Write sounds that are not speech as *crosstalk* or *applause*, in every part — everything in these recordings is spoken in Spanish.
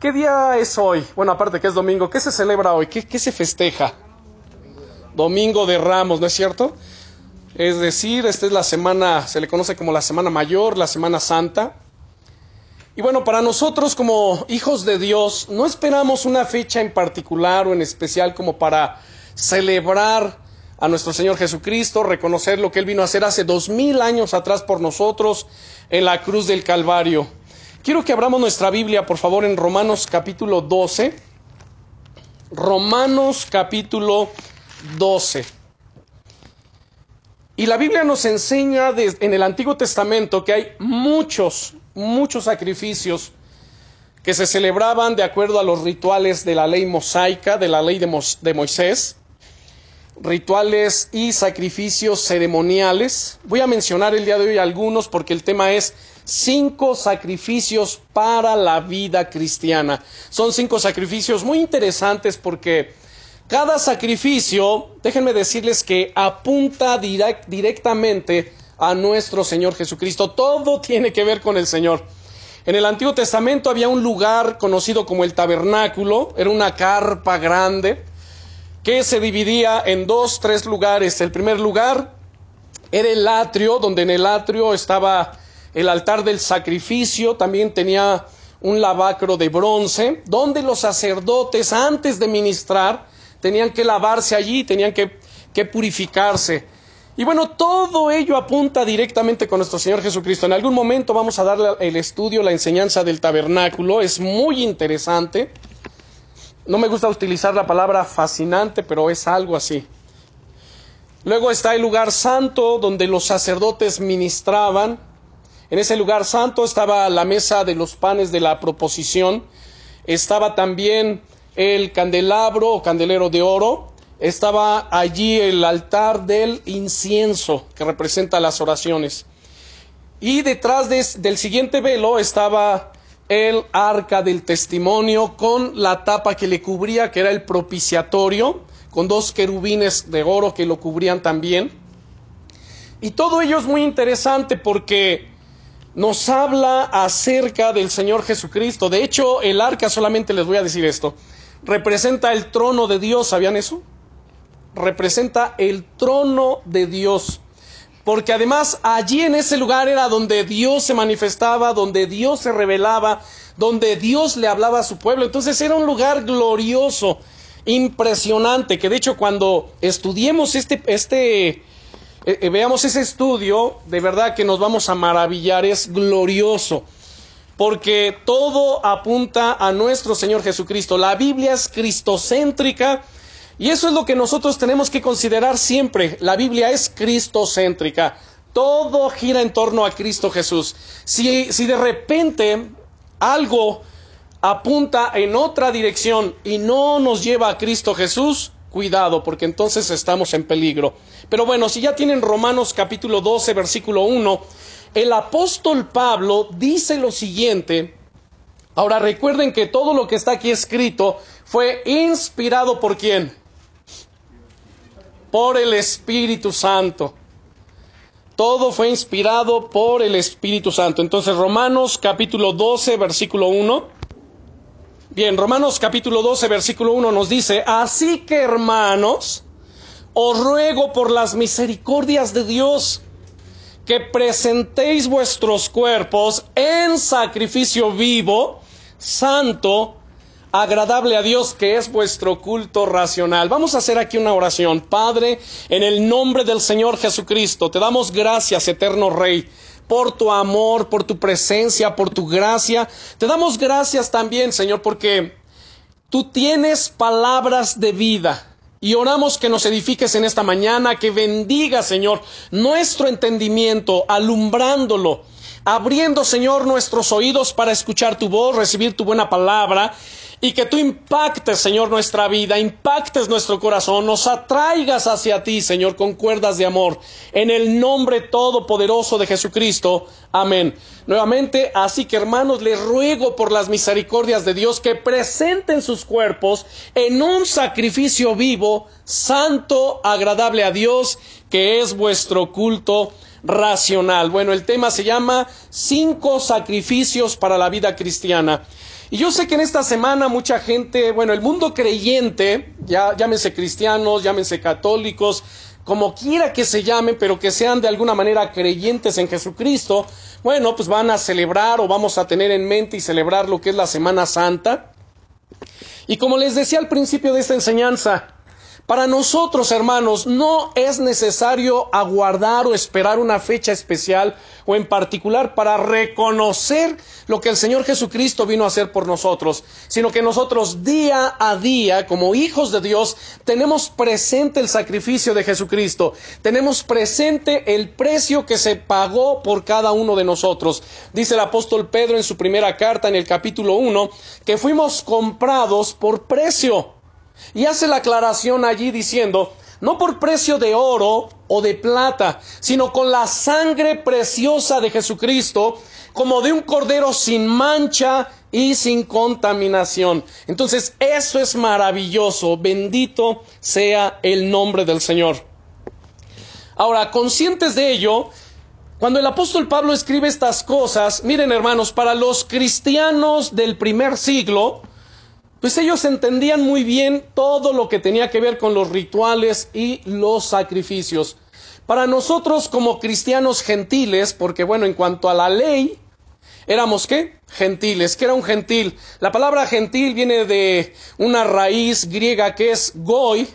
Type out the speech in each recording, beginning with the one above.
¿Qué día es hoy? Bueno, aparte que es domingo, ¿qué se celebra hoy? ¿Qué, se festeja? Domingo de Ramos, ¿no es cierto? Es decir, esta es la semana, se le conoce como la Semana Mayor, la Semana Santa. Y bueno, para nosotros como hijos de Dios, no esperamos una fecha en particular o en especial como para celebrar a nuestro Señor Jesucristo, reconocer lo que Él vino a hacer hace dos mil años atrás por nosotros en la cruz del Calvario. Quiero que abramos nuestra Biblia, por favor, en Romanos capítulo 12. Romanos capítulo 12. Y la Biblia nos enseña en el Antiguo Testamento que hay muchos, muchos sacrificios que se celebraban de acuerdo a los rituales de la ley mosaica, de la ley de Moisés rituales y sacrificios ceremoniales. Voy a mencionar el día de hoy algunos porque el tema es cinco sacrificios para la vida cristiana. Son cinco sacrificios muy interesantes porque cada sacrificio, déjenme decirles que apunta directamente a nuestro Señor Jesucristo. Todo tiene que ver con el Señor. En el Antiguo Testamento había un lugar conocido como el tabernáculo, era una carpa grande que se dividía en dos, tres lugares. El primer lugar era el atrio, donde en el atrio estaba el altar del sacrificio, también tenía un lavacro de bronce, donde los sacerdotes antes de ministrar tenían que lavarse allí, tenían que, que purificarse. Y bueno, todo ello apunta directamente con nuestro Señor Jesucristo. En algún momento vamos a darle el estudio, la enseñanza del tabernáculo, es muy interesante. No me gusta utilizar la palabra fascinante, pero es algo así. Luego está el lugar santo donde los sacerdotes ministraban. En ese lugar santo estaba la mesa de los panes de la proposición. Estaba también el candelabro o candelero de oro. Estaba allí el altar del incienso que representa las oraciones. Y detrás del siguiente velo estaba el arca del testimonio con la tapa que le cubría, que era el propiciatorio, con dos querubines de oro que lo cubrían también. Y todo ello es muy interesante porque nos habla acerca del Señor Jesucristo. De hecho, el arca, solamente les voy a decir esto, representa el trono de Dios, ¿sabían eso? Representa el trono de Dios porque además allí en ese lugar era donde Dios se manifestaba, donde Dios se revelaba, donde Dios le hablaba a su pueblo. Entonces era un lugar glorioso, impresionante, que de hecho cuando estudiemos este, este, eh, eh, veamos ese estudio, de verdad que nos vamos a maravillar, es glorioso. Porque todo apunta a nuestro Señor Jesucristo. La Biblia es cristocéntrica y eso es lo que nosotros tenemos que considerar siempre. La Biblia es cristocéntrica. Todo gira en torno a Cristo Jesús. Si, si de repente algo apunta en otra dirección y no nos lleva a Cristo Jesús, cuidado, porque entonces estamos en peligro. Pero bueno, si ya tienen Romanos capítulo 12, versículo 1, el apóstol Pablo dice lo siguiente. Ahora recuerden que todo lo que está aquí escrito fue inspirado por quién? por el Espíritu Santo. Todo fue inspirado por el Espíritu Santo. Entonces, Romanos capítulo 12, versículo 1. Bien, Romanos capítulo 12, versículo 1 nos dice, así que hermanos, os ruego por las misericordias de Dios que presentéis vuestros cuerpos en sacrificio vivo, santo, agradable a Dios, que es vuestro culto racional. Vamos a hacer aquí una oración. Padre, en el nombre del Señor Jesucristo, te damos gracias, eterno Rey por tu amor, por tu presencia, por tu gracia. Te damos gracias también, Señor, porque tú tienes palabras de vida. Y oramos que nos edifiques en esta mañana, que bendiga, Señor, nuestro entendimiento, alumbrándolo, abriendo, Señor, nuestros oídos para escuchar tu voz, recibir tu buena palabra y que tú impactes, Señor, nuestra vida, impactes nuestro corazón, nos atraigas hacia ti, Señor, con cuerdas de amor. En el nombre todopoderoso de Jesucristo. Amén. Nuevamente, así que hermanos, les ruego por las misericordias de Dios que presenten sus cuerpos en un sacrificio vivo, santo, agradable a Dios, que es vuestro culto racional. Bueno, el tema se llama cinco sacrificios para la vida cristiana. Y yo sé que en esta semana mucha gente, bueno, el mundo creyente, ya llámense cristianos, llámense católicos, como quiera que se llamen, pero que sean de alguna manera creyentes en Jesucristo, bueno, pues van a celebrar o vamos a tener en mente y celebrar lo que es la Semana Santa. Y como les decía al principio de esta enseñanza, para nosotros, hermanos, no es necesario aguardar o esperar una fecha especial o en particular para reconocer lo que el Señor Jesucristo vino a hacer por nosotros, sino que nosotros día a día, como hijos de Dios, tenemos presente el sacrificio de Jesucristo, tenemos presente el precio que se pagó por cada uno de nosotros. Dice el apóstol Pedro en su primera carta en el capítulo 1 que fuimos comprados por precio. Y hace la aclaración allí diciendo, no por precio de oro o de plata, sino con la sangre preciosa de Jesucristo, como de un cordero sin mancha y sin contaminación. Entonces, eso es maravilloso. Bendito sea el nombre del Señor. Ahora, conscientes de ello, cuando el apóstol Pablo escribe estas cosas, miren hermanos, para los cristianos del primer siglo, pues ellos entendían muy bien todo lo que tenía que ver con los rituales y los sacrificios. Para nosotros como cristianos gentiles, porque bueno, en cuanto a la ley, éramos qué? Gentiles. ¿Qué era un gentil? La palabra gentil viene de una raíz griega que es goy,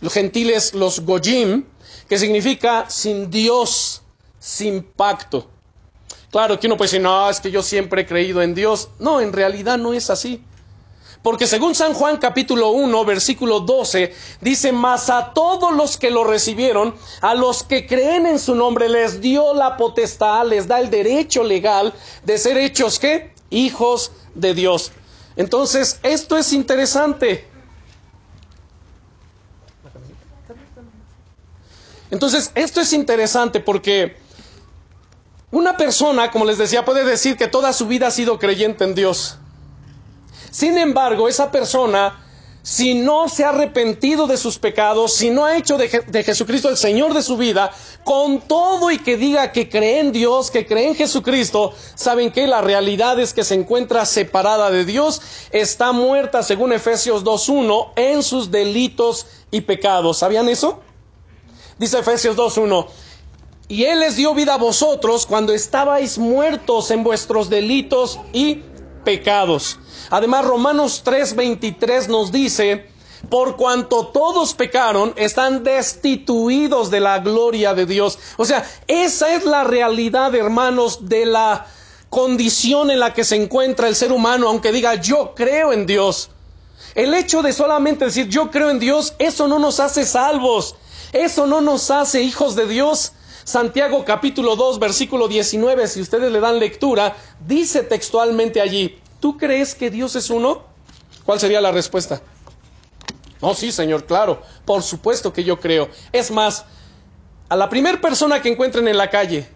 los gentiles, los goyim, que significa sin Dios, sin pacto. Claro que uno puede decir, no, es que yo siempre he creído en Dios. No, en realidad no es así. Porque según San Juan capítulo 1, versículo 12, dice, mas a todos los que lo recibieron, a los que creen en su nombre, les dio la potestad, les da el derecho legal de ser hechos, ¿qué? Hijos de Dios. Entonces, esto es interesante. Entonces, esto es interesante porque una persona, como les decía, puede decir que toda su vida ha sido creyente en Dios. Sin embargo, esa persona, si no se ha arrepentido de sus pecados, si no ha hecho de, Jesucristo el Señor de su vida, con todo y que diga que cree en Dios, que cree en Jesucristo, saben que la realidad es que se encuentra separada de Dios, está muerta, según Efesios 2.1, en sus delitos y pecados. ¿Sabían eso? Dice Efesios 2.1. Y Él les dio vida a vosotros cuando estabais muertos en vuestros delitos y pecados. Además, Romanos 3:23 nos dice, por cuanto todos pecaron, están destituidos de la gloria de Dios. O sea, esa es la realidad, hermanos, de la condición en la que se encuentra el ser humano, aunque diga yo creo en Dios. El hecho de solamente decir yo creo en Dios, eso no nos hace salvos, eso no nos hace hijos de Dios. Santiago capítulo 2 versículo 19, si ustedes le dan lectura, dice textualmente allí, ¿Tú crees que Dios es uno? ¿Cuál sería la respuesta? Oh, sí, Señor, claro. Por supuesto que yo creo. Es más, a la primera persona que encuentren en la calle,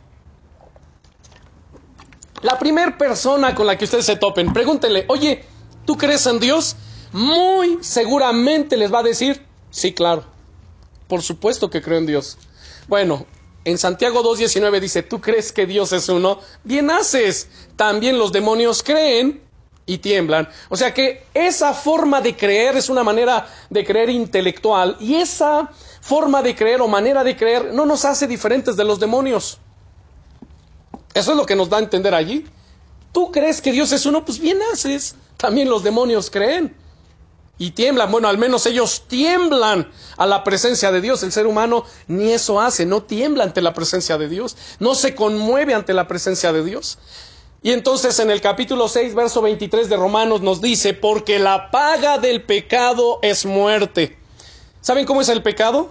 la primera persona con la que ustedes se topen, pregúntenle, oye, ¿tú crees en Dios? Muy seguramente les va a decir, sí, claro. Por supuesto que creo en Dios. Bueno, en Santiago 2.19 dice, ¿tú crees que Dios es uno? Bien haces. También los demonios creen y tiemblan. O sea que esa forma de creer es una manera de creer intelectual y esa forma de creer o manera de creer no nos hace diferentes de los demonios. Eso es lo que nos da a entender allí. ¿Tú crees que Dios es uno? Pues bien haces. También los demonios creen y tiemblan. Bueno, al menos ellos tiemblan a la presencia de Dios. El ser humano ni eso hace, no tiembla ante la presencia de Dios, no se conmueve ante la presencia de Dios. Y entonces en el capítulo 6, verso 23 de Romanos nos dice, porque la paga del pecado es muerte. ¿Saben cómo es el pecado?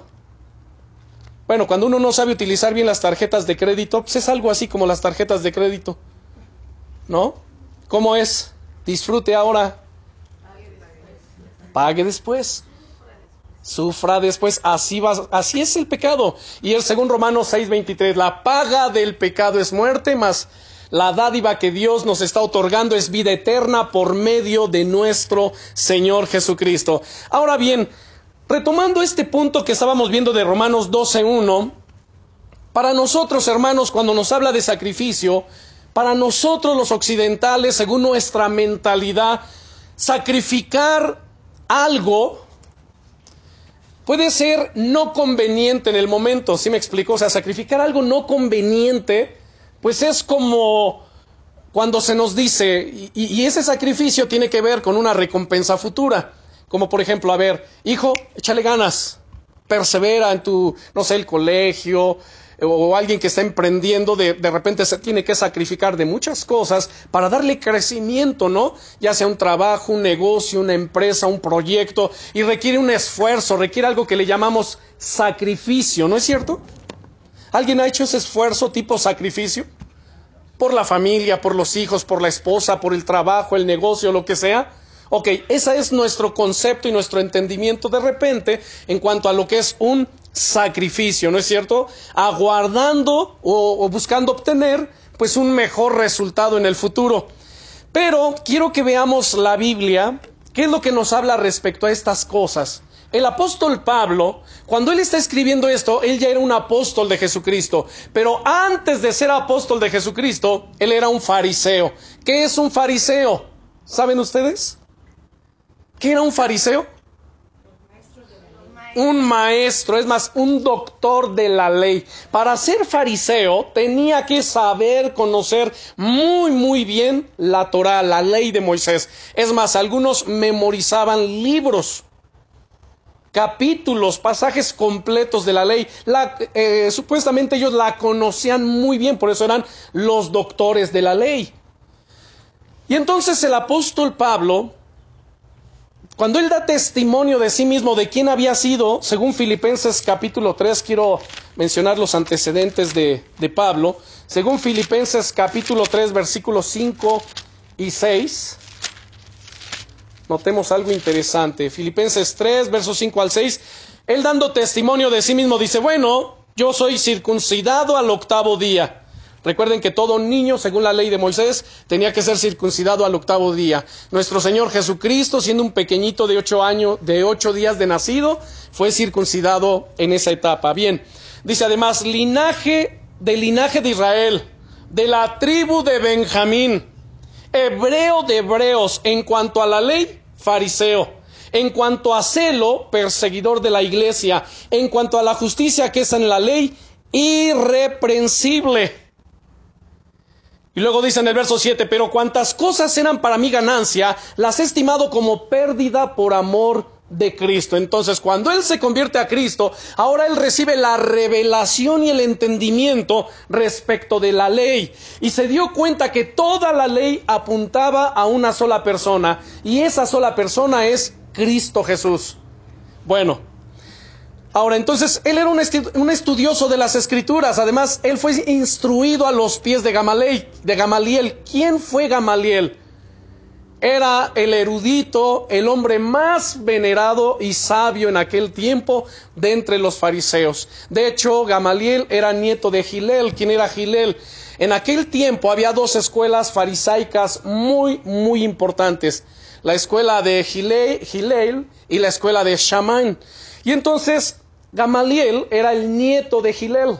Bueno, cuando uno no sabe utilizar bien las tarjetas de crédito, pues es algo así como las tarjetas de crédito. ¿No? ¿Cómo es? Disfrute ahora. Pague después. Sufra después. Así, va, así es el pecado. Y el según Romanos 6:23, la paga del pecado es muerte, más la dádiva que Dios nos está otorgando es vida eterna por medio de nuestro Señor Jesucristo. Ahora bien, retomando este punto que estábamos viendo de Romanos 12.1, Para nosotros, hermanos, cuando nos habla de sacrificio, para nosotros los occidentales, según nuestra mentalidad, sacrificar algo puede ser no conveniente en el momento, ¿sí me explico? O sea, sacrificar algo no conveniente, pues es como cuando se nos dice, y, y, ese sacrificio tiene que ver con una recompensa futura, como por ejemplo, a ver, hijo, échale ganas, persevera en tu, no sé, el colegio, o alguien que está emprendiendo, de, de repente se tiene que sacrificar de muchas cosas para darle crecimiento, ¿no? Ya sea un trabajo, un negocio, una empresa, un proyecto, y requiere un esfuerzo, requiere algo que le llamamos sacrificio, ¿no es cierto? ¿Alguien ha hecho ese esfuerzo tipo sacrificio? Por la familia, por los hijos, por la esposa, por el trabajo, el negocio, lo que sea. Ok, ese es nuestro concepto y nuestro entendimiento de repente en cuanto a lo que es un sacrificio, ¿no es cierto? Aguardando o, buscando obtener pues un mejor resultado en el futuro. Pero quiero que veamos la Biblia, qué es lo que nos habla respecto a estas cosas. El apóstol Pablo, cuando él está escribiendo esto, él ya era un apóstol de Jesucristo, pero antes de ser apóstol de Jesucristo, él era un fariseo. ¿Qué es un fariseo? ¿Saben ustedes? ¿Qué era un fariseo? Un maestro, es más, un doctor de la ley. Para ser fariseo tenía que saber, conocer muy, muy bien la Torah, la ley de Moisés. Es más, algunos memorizaban libros, capítulos, pasajes completos de la ley. Eh, supuestamente ellos la conocían muy bien, por eso eran los doctores de la ley. Y entonces el apóstol Pablo cuando él da testimonio de sí mismo, de quién había sido, según Filipenses capítulo 3, quiero mencionar los antecedentes de, de Pablo, según Filipenses capítulo 3, versículos 5 y 6, notemos algo interesante. Filipenses 3, versos 5 al 6, él dando testimonio de sí mismo dice, bueno, yo soy circuncidado al octavo día Recuerden que todo niño, según la ley de Moisés, tenía que ser circuncidado al octavo día. Nuestro Señor Jesucristo, siendo un pequeñito de ocho años, de ocho días de nacido, fue circuncidado en esa etapa. Bien, dice además, linaje del linaje de Israel, de la tribu de Benjamín, hebreo de hebreos, en cuanto a la ley, fariseo. En cuanto a celo, perseguidor de la iglesia. En cuanto a la justicia que es en la ley, irreprensible y luego dice en el verso 7, pero cuantas cosas eran para mi ganancia, las he estimado como pérdida por amor de Cristo. Entonces, cuando Él se convierte a Cristo, ahora Él recibe la revelación y el entendimiento respecto de la ley. Y se dio cuenta que toda la ley apuntaba a una sola persona. Y esa sola persona es Cristo Jesús. Bueno, Ahora, entonces, él era un, estudioso de las escrituras. Además, él fue instruido a los pies de Gamaliel. ¿Quién fue Gamaliel? Era el erudito, el hombre más venerado y sabio en aquel tiempo de entre los fariseos. De hecho, Gamaliel era nieto de Gilel. ¿Quién era Gilel? En aquel tiempo había dos escuelas farisaicas muy, muy importantes. La escuela de Gilel y la escuela de Shaman. Y entonces Gamaliel era el nieto de Gilel.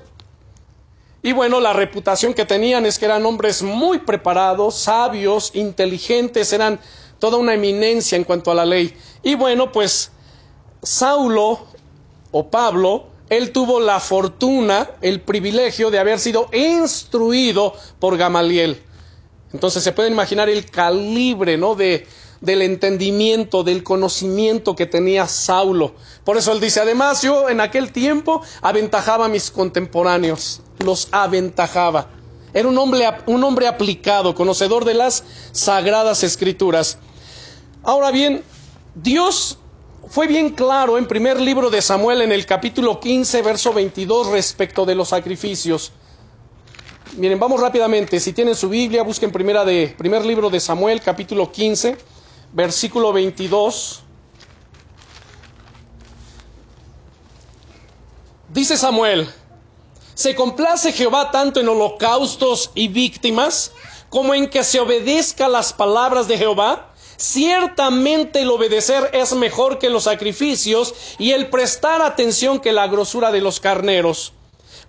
Y bueno, la reputación que tenían es que eran hombres muy preparados, sabios, inteligentes, eran toda una eminencia en cuanto a la ley. Y bueno, pues Saulo o Pablo, él tuvo la fortuna, el privilegio de haber sido instruido por Gamaliel. Entonces se puede imaginar el calibre, ¿no? De, del entendimiento, del conocimiento que tenía Saulo. Por eso él dice, además yo en aquel tiempo aventajaba a mis contemporáneos, los aventajaba. Era un hombre, un hombre aplicado, conocedor de las sagradas escrituras. Ahora bien, Dios fue bien claro en primer libro de Samuel en el capítulo 15, verso 22 respecto de los sacrificios. Miren, vamos rápidamente. Si tienen su Biblia, busquen primera de, primer libro de Samuel, capítulo 15 versículo 22. Dice Samuel, ¿se complace Jehová tanto en holocaustos y víctimas como en que se obedezca las palabras de Jehová? Ciertamente el obedecer es mejor que los sacrificios y el prestar atención que la grosura de los carneros.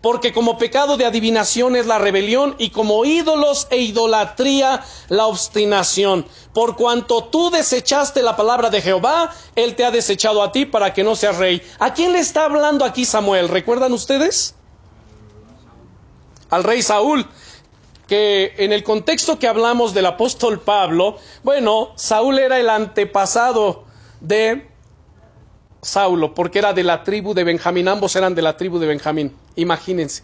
Porque como pecado de adivinación es la rebelión y como ídolos e idolatría la obstinación. Por cuanto tú desechaste la palabra de Jehová, Él te ha desechado a ti para que no seas rey. ¿A quién le está hablando aquí Samuel? ¿Recuerdan ustedes? Al rey Saúl que en el contexto que hablamos del apóstol Pablo, bueno, Saúl era el antepasado de Saulo, porque era de la tribu de Benjamín, ambos eran de la tribu de Benjamín, imagínense.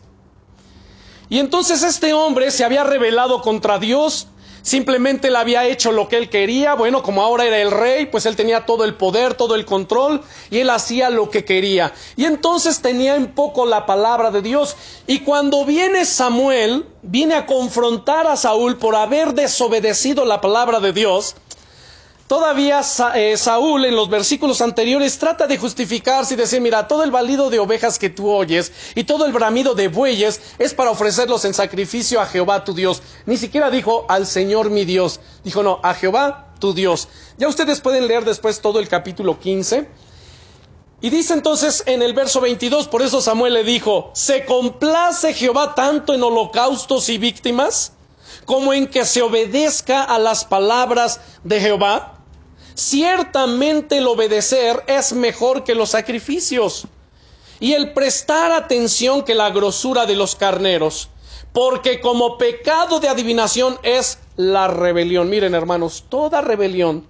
Y entonces este hombre se había rebelado contra Dios, simplemente le había hecho lo que él quería, bueno, como ahora era el rey, pues él tenía todo el poder, todo el control, y él hacía lo que quería. Y entonces tenía en poco la palabra de Dios. Y cuando viene Samuel, viene a confrontar a Saúl por haber desobedecido la palabra de Dios, Todavía eh, Saúl en los versículos anteriores trata de justificarse y decir, mira, todo el balido de ovejas que tú oyes y todo el bramido de bueyes es para ofrecerlos en sacrificio a Jehová tu Dios. Ni siquiera dijo al Señor mi Dios, dijo no, a Jehová tu Dios. Ya ustedes pueden leer después todo el capítulo 15. Y dice entonces en el verso 22, por eso Samuel le dijo, ¿se complace Jehová tanto en holocaustos y víctimas como en que se obedezca a las palabras de Jehová? Ciertamente el obedecer es mejor que los sacrificios y el prestar atención que la grosura de los carneros, porque como pecado de adivinación es la rebelión. Miren hermanos, toda rebelión,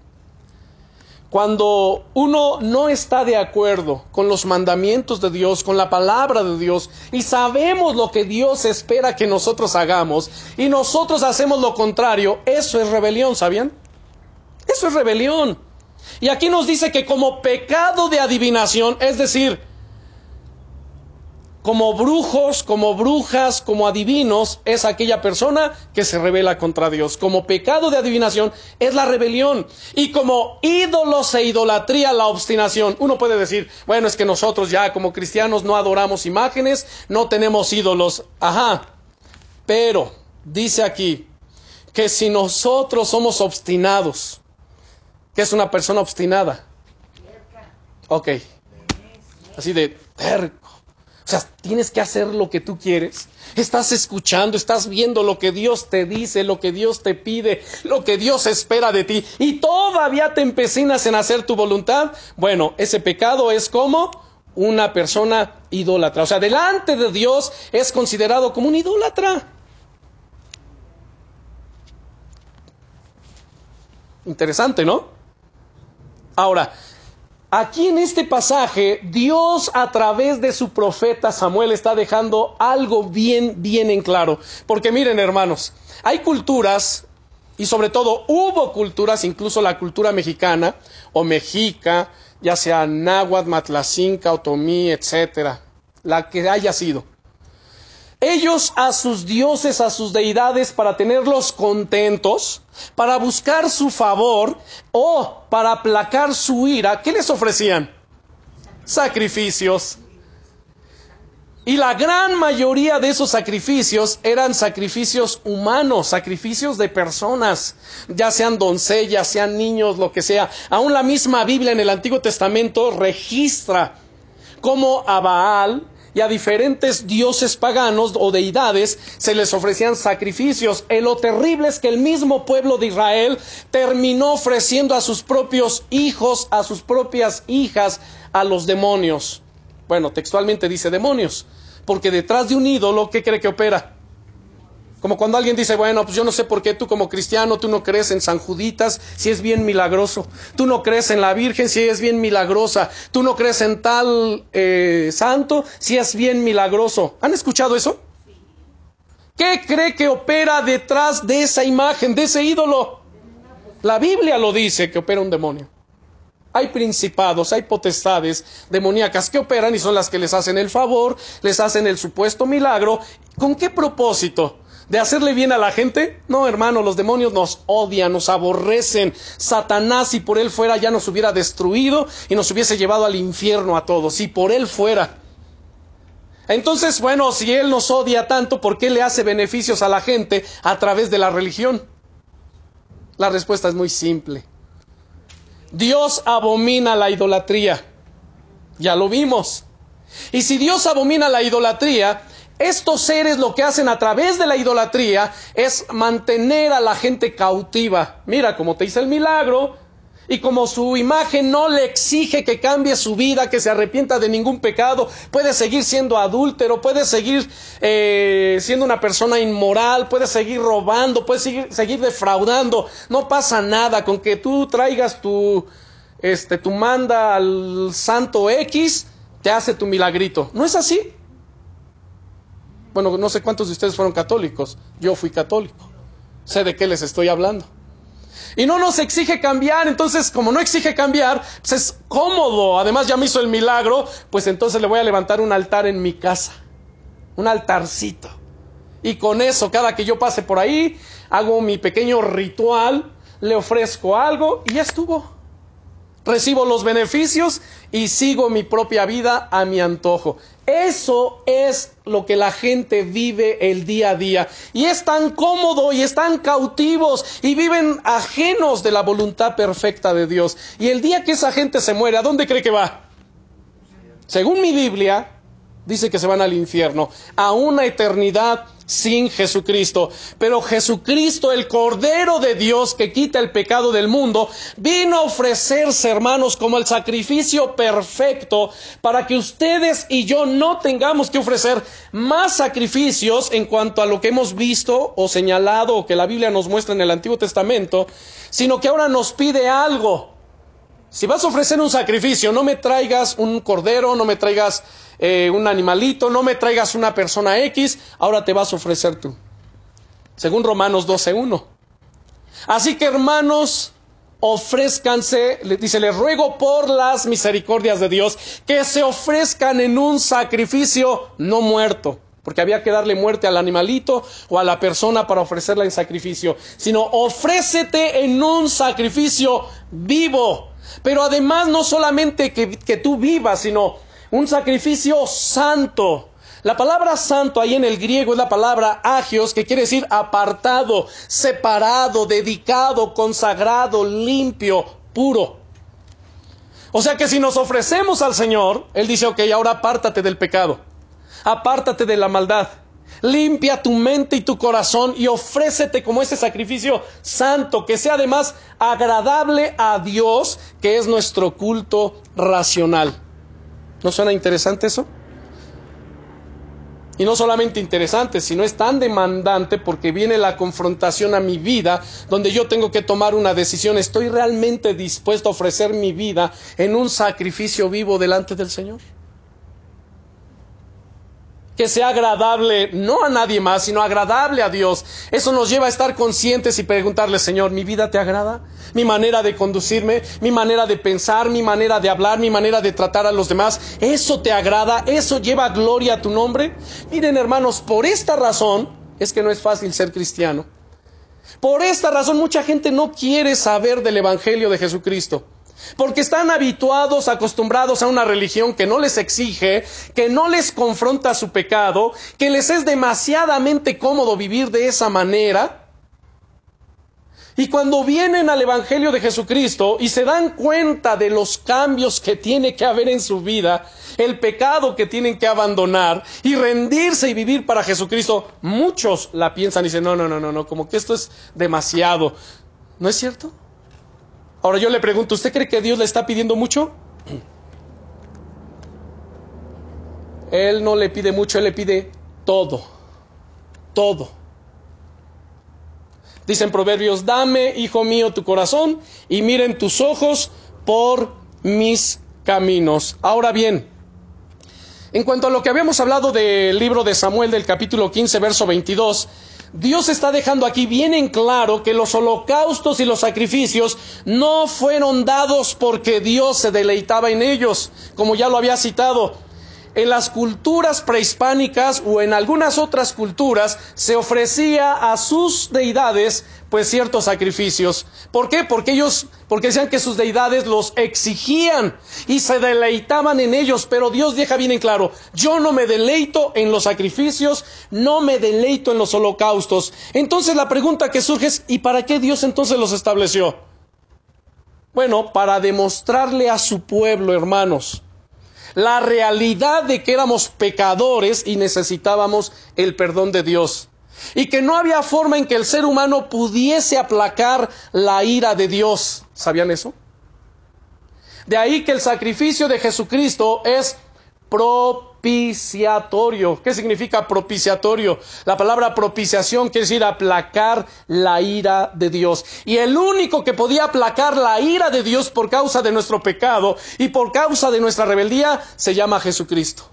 cuando uno no está de acuerdo con los mandamientos de Dios, con la palabra de Dios, y sabemos lo que Dios espera que nosotros hagamos, y nosotros hacemos lo contrario, eso es rebelión, ¿sabían? Eso es rebelión. Y aquí nos dice que como pecado de adivinación, es decir, como brujos, como brujas, como adivinos, es aquella persona que se revela contra Dios. Como pecado de adivinación es la rebelión. Y como ídolos e idolatría la obstinación. Uno puede decir, bueno, es que nosotros ya como cristianos no adoramos imágenes, no tenemos ídolos. Ajá. Pero dice aquí que si nosotros somos obstinados, ¿Qué es una persona obstinada? Ok. Así de terco. O sea, tienes que hacer lo que tú quieres. Estás escuchando, estás viendo lo que Dios te dice, lo que Dios te pide, lo que Dios espera de ti. Y todavía te empecinas en hacer tu voluntad. Bueno, ese pecado es como una persona idólatra. O sea, delante de Dios es considerado como un idólatra. Interesante, ¿no? Ahora, aquí en este pasaje, Dios a través de su profeta Samuel está dejando algo bien, bien en claro. Porque miren, hermanos, hay culturas, y sobre todo hubo culturas, incluso la cultura mexicana o mexica, ya sea náhuatl, matlacinca, otomí, etcétera, la que haya sido ellos a sus dioses, a sus deidades, para tenerlos contentos, para buscar su favor o para aplacar su ira, ¿qué les ofrecían? Sacrificios. Y la gran mayoría de esos sacrificios eran sacrificios humanos, sacrificios de personas, ya sean doncellas, sean niños, lo que sea. Aún la misma Biblia en el Antiguo Testamento registra cómo a Baal y a diferentes dioses paganos o deidades se les ofrecían sacrificios. Y lo terrible es que el mismo pueblo de Israel terminó ofreciendo a sus propios hijos, a sus propias hijas, a los demonios. Bueno, textualmente dice demonios, porque detrás de un ídolo, ¿qué cree que opera? Como cuando alguien dice, bueno, pues yo no sé por qué tú como cristiano, tú no crees en San Juditas si es bien milagroso. Tú no crees en la Virgen si es bien milagrosa. Tú no crees en tal eh, santo si es bien milagroso. ¿Han escuchado eso? ¿Qué cree que opera detrás de esa imagen, de ese ídolo? La Biblia lo dice que opera un demonio. Hay principados, hay potestades demoníacas que operan y son las que les hacen el favor, les hacen el supuesto milagro. ¿Con qué propósito? De hacerle bien a la gente? No, hermano, los demonios nos odian, nos aborrecen. Satanás, si por él fuera, ya nos hubiera destruido y nos hubiese llevado al infierno a todos, si por él fuera. Entonces, bueno, si él nos odia tanto, ¿por qué le hace beneficios a la gente a través de la religión? La respuesta es muy simple. Dios abomina la idolatría. Ya lo vimos. Y si Dios abomina la idolatría, Estos seres lo que hacen a través de la idolatría es mantener a la gente cautiva. Mira, como te dice el milagro, y como su imagen no le exige que cambie su vida, que se arrepienta de ningún pecado, puede seguir siendo adúltero, puede seguir eh, siendo una persona inmoral, puede seguir robando, puede seguir, seguir defraudando. No pasa nada con que tú traigas tu, este, tu manda al santo X, te hace tu milagrito. ¿No es así? Bueno, no sé cuántos de ustedes fueron católicos. Yo fui católico. Sé de qué les estoy hablando. Y no nos exige cambiar, entonces como no exige cambiar, pues es cómodo. Además ya me hizo el milagro, pues entonces le voy a levantar un altar en mi casa. Un altarcito. Y con eso, cada que yo pase por ahí, hago mi pequeño ritual, le ofrezco algo y ya estuvo recibo los beneficios y sigo mi propia vida a mi antojo. Eso es lo que la gente vive el día a día. Y es tan cómodo y están cautivos y viven ajenos de la voluntad perfecta de Dios. Y el día que esa gente se muere, ¿a dónde cree que va? Según mi Biblia, dice que se van al infierno, a una eternidad sin Jesucristo. Pero Jesucristo, el Cordero de Dios que quita el pecado del mundo, vino a ofrecerse, hermanos, como el sacrificio perfecto para que ustedes y yo no tengamos que ofrecer más sacrificios en cuanto a lo que hemos visto o señalado o que la Biblia nos muestra en el Antiguo Testamento, sino que ahora nos pide algo. Si vas a ofrecer un sacrificio, no me traigas un cordero, no me traigas eh, un animalito, no me traigas una persona X, ahora te vas a ofrecer tú. Según Romanos 12.1. Así que hermanos, ofrézcanse, dice, les ruego por las misericordias de Dios, que se ofrezcan en un sacrificio no muerto, porque había que darle muerte al animalito o a la persona para ofrecerla en sacrificio, sino ofrécete en un sacrificio vivo. Pero además no solamente que, que tú vivas, sino un sacrificio santo. La palabra santo ahí en el griego es la palabra agios, que quiere decir apartado, separado, dedicado, consagrado, limpio, puro. O sea que si nos ofrecemos al Señor, Él dice, ok, ahora apártate del pecado, apártate de la maldad, limpia tu mente y tu corazón y ofrécete como ese sacrificio santo, que sea además agradable a Dios, que es nuestro culto racional. ¿No suena interesante eso? Y no solamente interesante, sino es tan demandante porque viene la confrontación a mi vida, donde yo tengo que tomar una decisión. ¿Estoy realmente dispuesto a ofrecer mi vida en un sacrificio vivo delante del Señor? Que sea agradable no a nadie más, sino agradable a Dios. Eso nos lleva a estar conscientes y preguntarle, Señor, ¿mi vida te agrada? ¿Mi manera de conducirme? ¿Mi manera de pensar? ¿Mi manera de hablar? ¿Mi manera de tratar a los demás? ¿Eso te agrada? ¿Eso lleva gloria a tu nombre? Miren, hermanos, por esta razón es que no es fácil ser cristiano. Por esta razón mucha gente no quiere saber del Evangelio de Jesucristo. Porque están habituados, acostumbrados a una religión que no les exige, que no les confronta su pecado, que les es demasiadamente cómodo vivir de esa manera. Y cuando vienen al Evangelio de Jesucristo y se dan cuenta de los cambios que tiene que haber en su vida, el pecado que tienen que abandonar y rendirse y vivir para Jesucristo, muchos la piensan y dicen, no, no, no, no, no, como que esto es demasiado. ¿No es cierto? Ahora yo le pregunto, ¿usted cree que Dios le está pidiendo mucho? Él no le pide mucho, Él le pide todo, todo. Dicen Proverbios, dame, hijo mío, tu corazón y miren tus ojos por mis caminos. Ahora bien, en cuanto a lo que habíamos hablado del libro de Samuel del capítulo 15, verso 22, Dios está dejando aquí bien en claro que los holocaustos y los sacrificios no fueron dados porque Dios se deleitaba en ellos, como ya lo había citado en las culturas prehispánicas o en algunas otras culturas se ofrecía a sus deidades pues ciertos sacrificios. ¿Por qué? Porque ellos, porque decían que sus deidades los exigían y se deleitaban en ellos, pero Dios deja bien en claro, yo no me deleito en los sacrificios, no me deleito en los holocaustos. Entonces la pregunta que surge es, ¿y para qué Dios entonces los estableció? Bueno, para demostrarle a su pueblo, hermanos, la realidad de que éramos pecadores y necesitábamos el perdón de Dios. Y que no había forma en que el ser humano pudiese aplacar la ira de Dios. ¿Sabían eso? De ahí que el sacrificio de Jesucristo es propiciatorio. ¿Qué significa propiciatorio? La palabra propiciación quiere decir aplacar la ira de Dios. Y el único que podía aplacar la ira de Dios por causa de nuestro pecado y por causa de nuestra rebeldía se llama Jesucristo.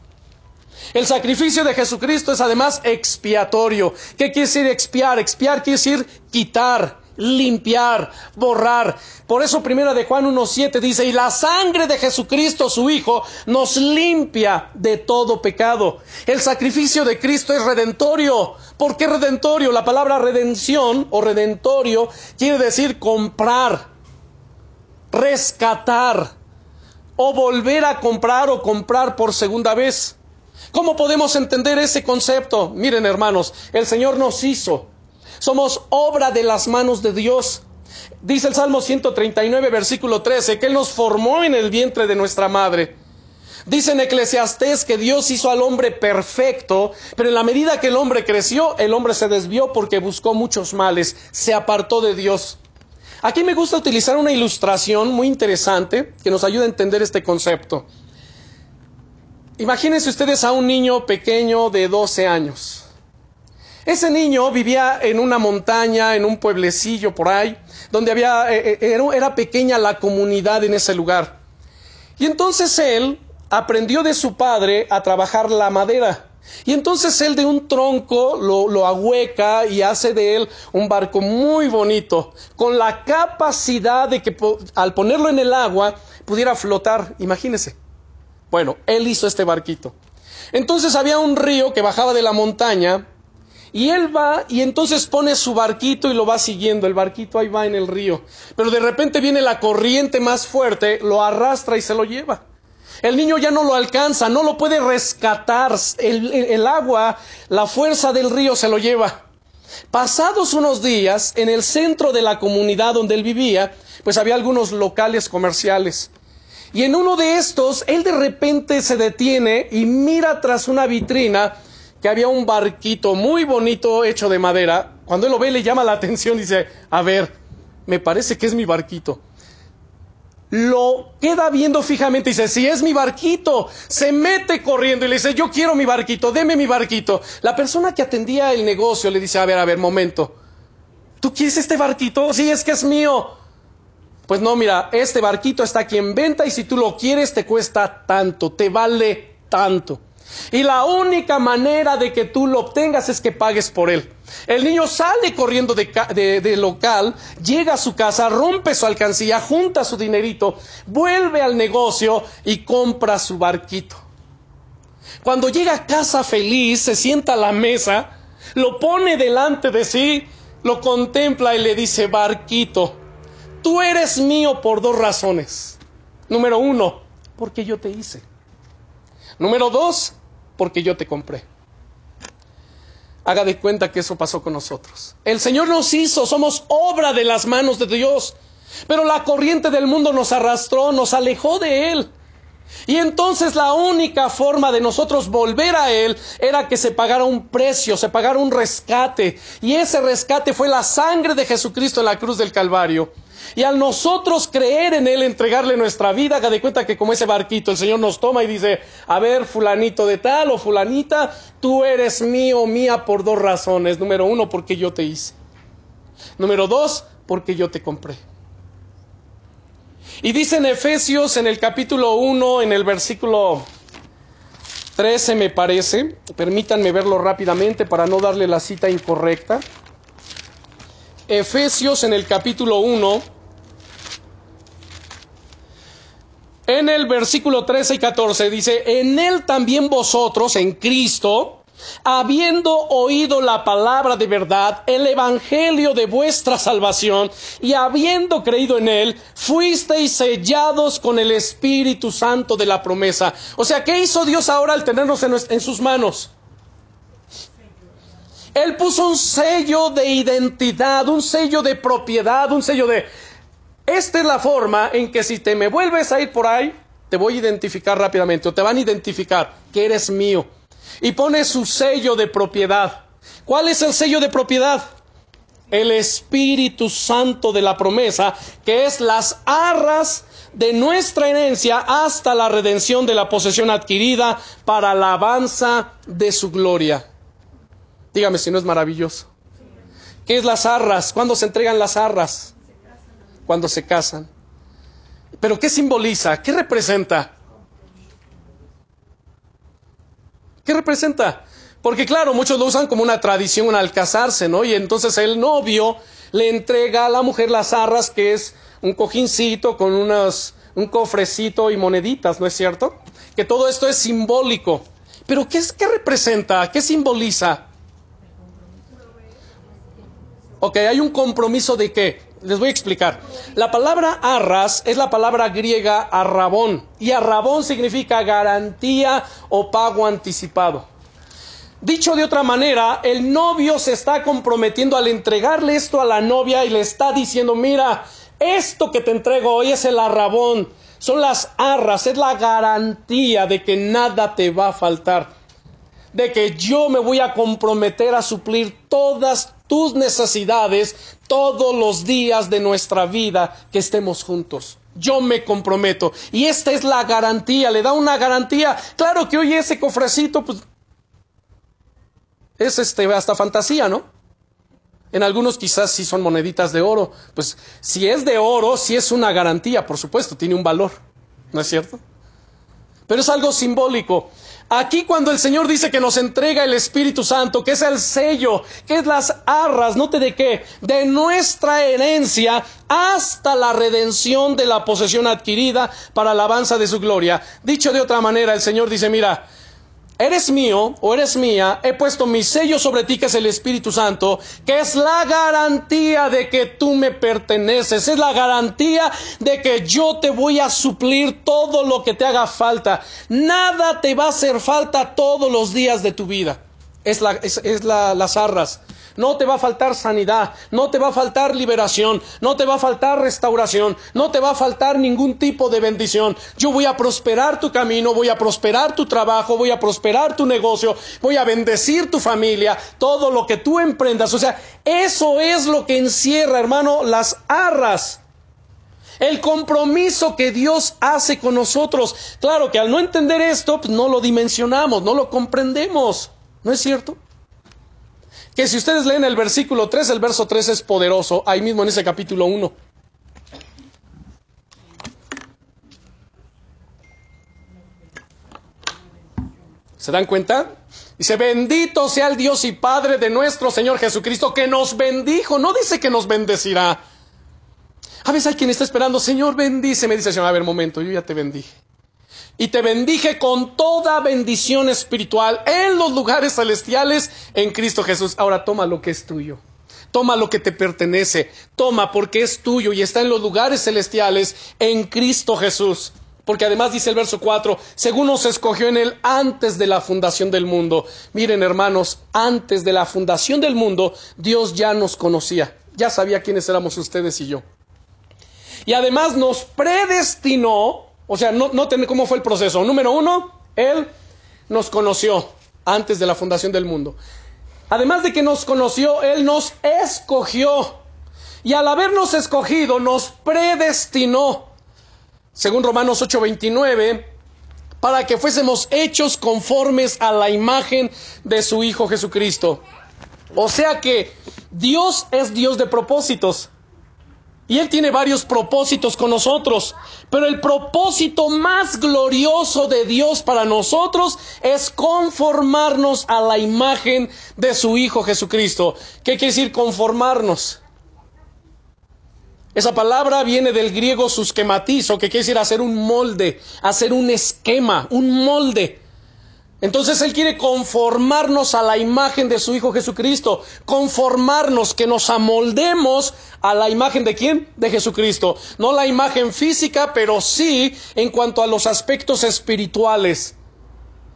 El sacrificio de Jesucristo es además expiatorio. ¿Qué quiere decir expiar? Expiar quiere decir quitar, limpiar, borrar. Por eso primera de Juan 1.7 dice, y la sangre de Jesucristo, su Hijo, nos limpia de todo pecado. El sacrificio de Cristo es redentorio. ¿Por qué redentorio? La palabra redención o redentorio quiere decir comprar, rescatar o volver a comprar o comprar por segunda vez. ¿Cómo podemos entender ese concepto? Miren hermanos, el Señor nos hizo. Somos obra de las manos de Dios. Dice el Salmo 139, versículo 13, que Él nos formó en el vientre de nuestra madre. Dice en Eclesiastés que Dios hizo al hombre perfecto, pero en la medida que el hombre creció, el hombre se desvió porque buscó muchos males, se apartó de Dios. Aquí me gusta utilizar una ilustración muy interesante que nos ayuda a entender este concepto. Imagínense ustedes a un niño pequeño de 12 años. Ese niño vivía en una montaña, en un pueblecillo por ahí, donde había, eh, eh, era, pequeña la comunidad en ese lugar. Y entonces él aprendió de su padre a trabajar la madera. Y entonces él de un tronco lo, lo ahueca y hace de él un barco muy bonito, con la capacidad de que al ponerlo en el agua pudiera flotar, imagínense. Bueno, él hizo este barquito. Entonces había un río que bajaba de la montaña y él va y entonces pone su barquito y lo va siguiendo. El barquito ahí va en el río. Pero de repente viene la corriente más fuerte, lo arrastra y se lo lleva. El niño ya no lo alcanza, no lo puede rescatar. El, el, agua, la fuerza del río se lo lleva. Pasados unos días, en el centro de la comunidad donde él vivía, pues había algunos locales comerciales. Y en uno de estos, él de repente se detiene y mira tras una vitrina que había un barquito muy bonito hecho de madera. Cuando él lo ve le llama la atención y dice, a ver, me parece que es mi barquito. Lo queda viendo fijamente y dice, si es mi barquito, se mete corriendo y le dice, yo quiero mi barquito, deme mi barquito. La persona que atendía el negocio le dice, a ver, a ver, momento, ¿tú quieres este barquito? Sí, es que es mío. Pues no, mira, este barquito está aquí en venta y si tú lo quieres te cuesta tanto, te vale tanto. Y la única manera de que tú lo obtengas es que pagues por él. El niño sale corriendo de, local, llega a su casa, rompe su alcancía, junta su dinerito, vuelve al negocio y compra su barquito. Cuando llega a casa feliz, se sienta a la mesa, lo pone delante de sí, lo contempla y le dice, barquito, Tú eres mío por dos razones. Número uno, porque yo te hice. Número dos, porque yo te compré. Haga de cuenta que eso pasó con nosotros. El Señor nos hizo, somos obra de las manos de Dios. Pero la corriente del mundo nos arrastró, nos alejó de Él. Y entonces la única forma de nosotros volver a Él era que se pagara un precio, se pagara un rescate. Y ese rescate fue la sangre de Jesucristo en la cruz del Calvario. Y al nosotros creer en Él, entregarle nuestra vida, haga de cuenta que como ese barquito, el Señor nos toma y dice, a ver, fulanito de tal o fulanita, tú eres mío, mía por dos razones. Número uno, porque yo te hice. Número dos, porque yo te compré. Y dice en Efesios, en el capítulo 1, en el versículo 13 me parece, permítanme verlo rápidamente para no darle la cita incorrecta. Efesios en el capítulo 1, en el versículo 13 y 14 dice, en él también vosotros, en Cristo, habiendo oído la palabra de verdad, el evangelio de vuestra salvación, y habiendo creído en él, fuisteis sellados con el Espíritu Santo de la promesa. O sea, ¿qué hizo Dios ahora al tenernos en, sus manos? Él puso un sello de identidad, un sello de propiedad, un sello de... Esta es la forma en que si te me vuelves a ir por ahí, te voy a identificar rápidamente, o te van a identificar que eres mío. Y pone su sello de propiedad. ¿Cuál es el sello de propiedad? El Espíritu Santo de la promesa, que es las arras de nuestra herencia hasta la redención de la posesión adquirida para alabanza de su gloria. Dígame si no es maravilloso. ¿Qué es las arras? ¿Cuándo se entregan las arras? Cuando se casan. Pero ¿qué simboliza? ¿Qué representa? ¿Qué representa? Porque claro, muchos lo usan como una tradición al casarse, ¿no? Y entonces el novio le entrega a la mujer las arras, que es un cojincito con unos, un cofrecito y moneditas, ¿no es cierto? Que todo esto es simbólico. Pero ¿qué, es, qué representa? ¿Qué simboliza? Ok, hay un compromiso de qué? Les voy a explicar. La palabra arras es la palabra griega arrabón. Y arrabón significa garantía o pago anticipado. Dicho de otra manera, el novio se está comprometiendo al entregarle esto a la novia y le está diciendo, mira, esto que te entrego hoy es el arrabón, son las arras, es la garantía de que nada te va a faltar de que yo me voy a comprometer a suplir todas tus necesidades todos los días de nuestra vida que estemos juntos. Yo me comprometo. Y esta es la garantía, le da una garantía. Claro que hoy ese cofrecito, pues, es este, hasta fantasía, ¿no? En algunos quizás sí son moneditas de oro. Pues si es de oro, sí es una garantía, por supuesto, tiene un valor. ¿No es cierto? Pero es algo simbólico. Aquí cuando el Señor dice que nos entrega el Espíritu Santo, que es el sello, que es las arras, no te de qué, de nuestra herencia hasta la redención de la posesión adquirida para alabanza de su gloria. Dicho de otra manera, el Señor dice, mira, eres mío o eres mía, he puesto mi sello sobre ti, que es el Espíritu Santo, que es la garantía de que tú me perteneces, es la garantía de que yo te voy a suplir todo lo que te haga falta. Nada te va a hacer falta todos los días de tu vida. Es, la, es, las arras no te va a faltar sanidad, no te va a faltar liberación, no te va a faltar restauración, no te va a faltar ningún tipo de bendición. Yo voy a prosperar tu camino, voy a prosperar tu trabajo, voy a prosperar tu negocio, voy a bendecir tu familia, todo lo que tú emprendas. O sea, eso es lo que encierra, hermano, las arras. El compromiso que Dios hace con nosotros. Claro que al no entender esto, pues no lo dimensionamos, no lo comprendemos. ¿No es cierto? Que si ustedes leen el versículo 3, el verso 3 es poderoso, ahí mismo en ese capítulo 1. ¿Se dan cuenta? Dice, bendito sea el Dios y Padre de nuestro Señor Jesucristo, que nos bendijo. No dice que nos bendecirá. A veces hay quien está esperando, Señor, bendice. Me dice, Señor, a ver, momento, yo ya te bendije y te bendije con toda bendición espiritual en los lugares celestiales en Cristo Jesús. Ahora toma lo que es tuyo. Toma lo que te pertenece. Toma porque es tuyo y está en los lugares celestiales en Cristo Jesús. Porque además dice el verso 4, según nos escogió en él antes de la fundación del mundo. Miren hermanos, antes de la fundación del mundo, Dios ya nos conocía. Ya sabía quiénes éramos ustedes y yo. Y además nos predestinó o sea, no, noten cómo fue el proceso. Número uno, Él nos conoció antes de la fundación del mundo. Además de que nos conoció, Él nos escogió. Y al habernos escogido, nos predestinó, según Romanos 8:29, para que fuésemos hechos conformes a la imagen de su Hijo Jesucristo. O sea que Dios es Dios de propósitos. Y Él tiene varios propósitos con nosotros. Pero el propósito más glorioso de Dios para nosotros es conformarnos a la imagen de su Hijo Jesucristo. ¿Qué quiere decir conformarnos? Esa palabra viene del griego susquematizo, que quiere decir hacer un molde, hacer un esquema, un molde. Entonces Él quiere conformarnos a la imagen de su Hijo Jesucristo, conformarnos, que nos amoldemos a la imagen de quién? De Jesucristo. No la imagen física, pero sí en cuanto a los aspectos espirituales.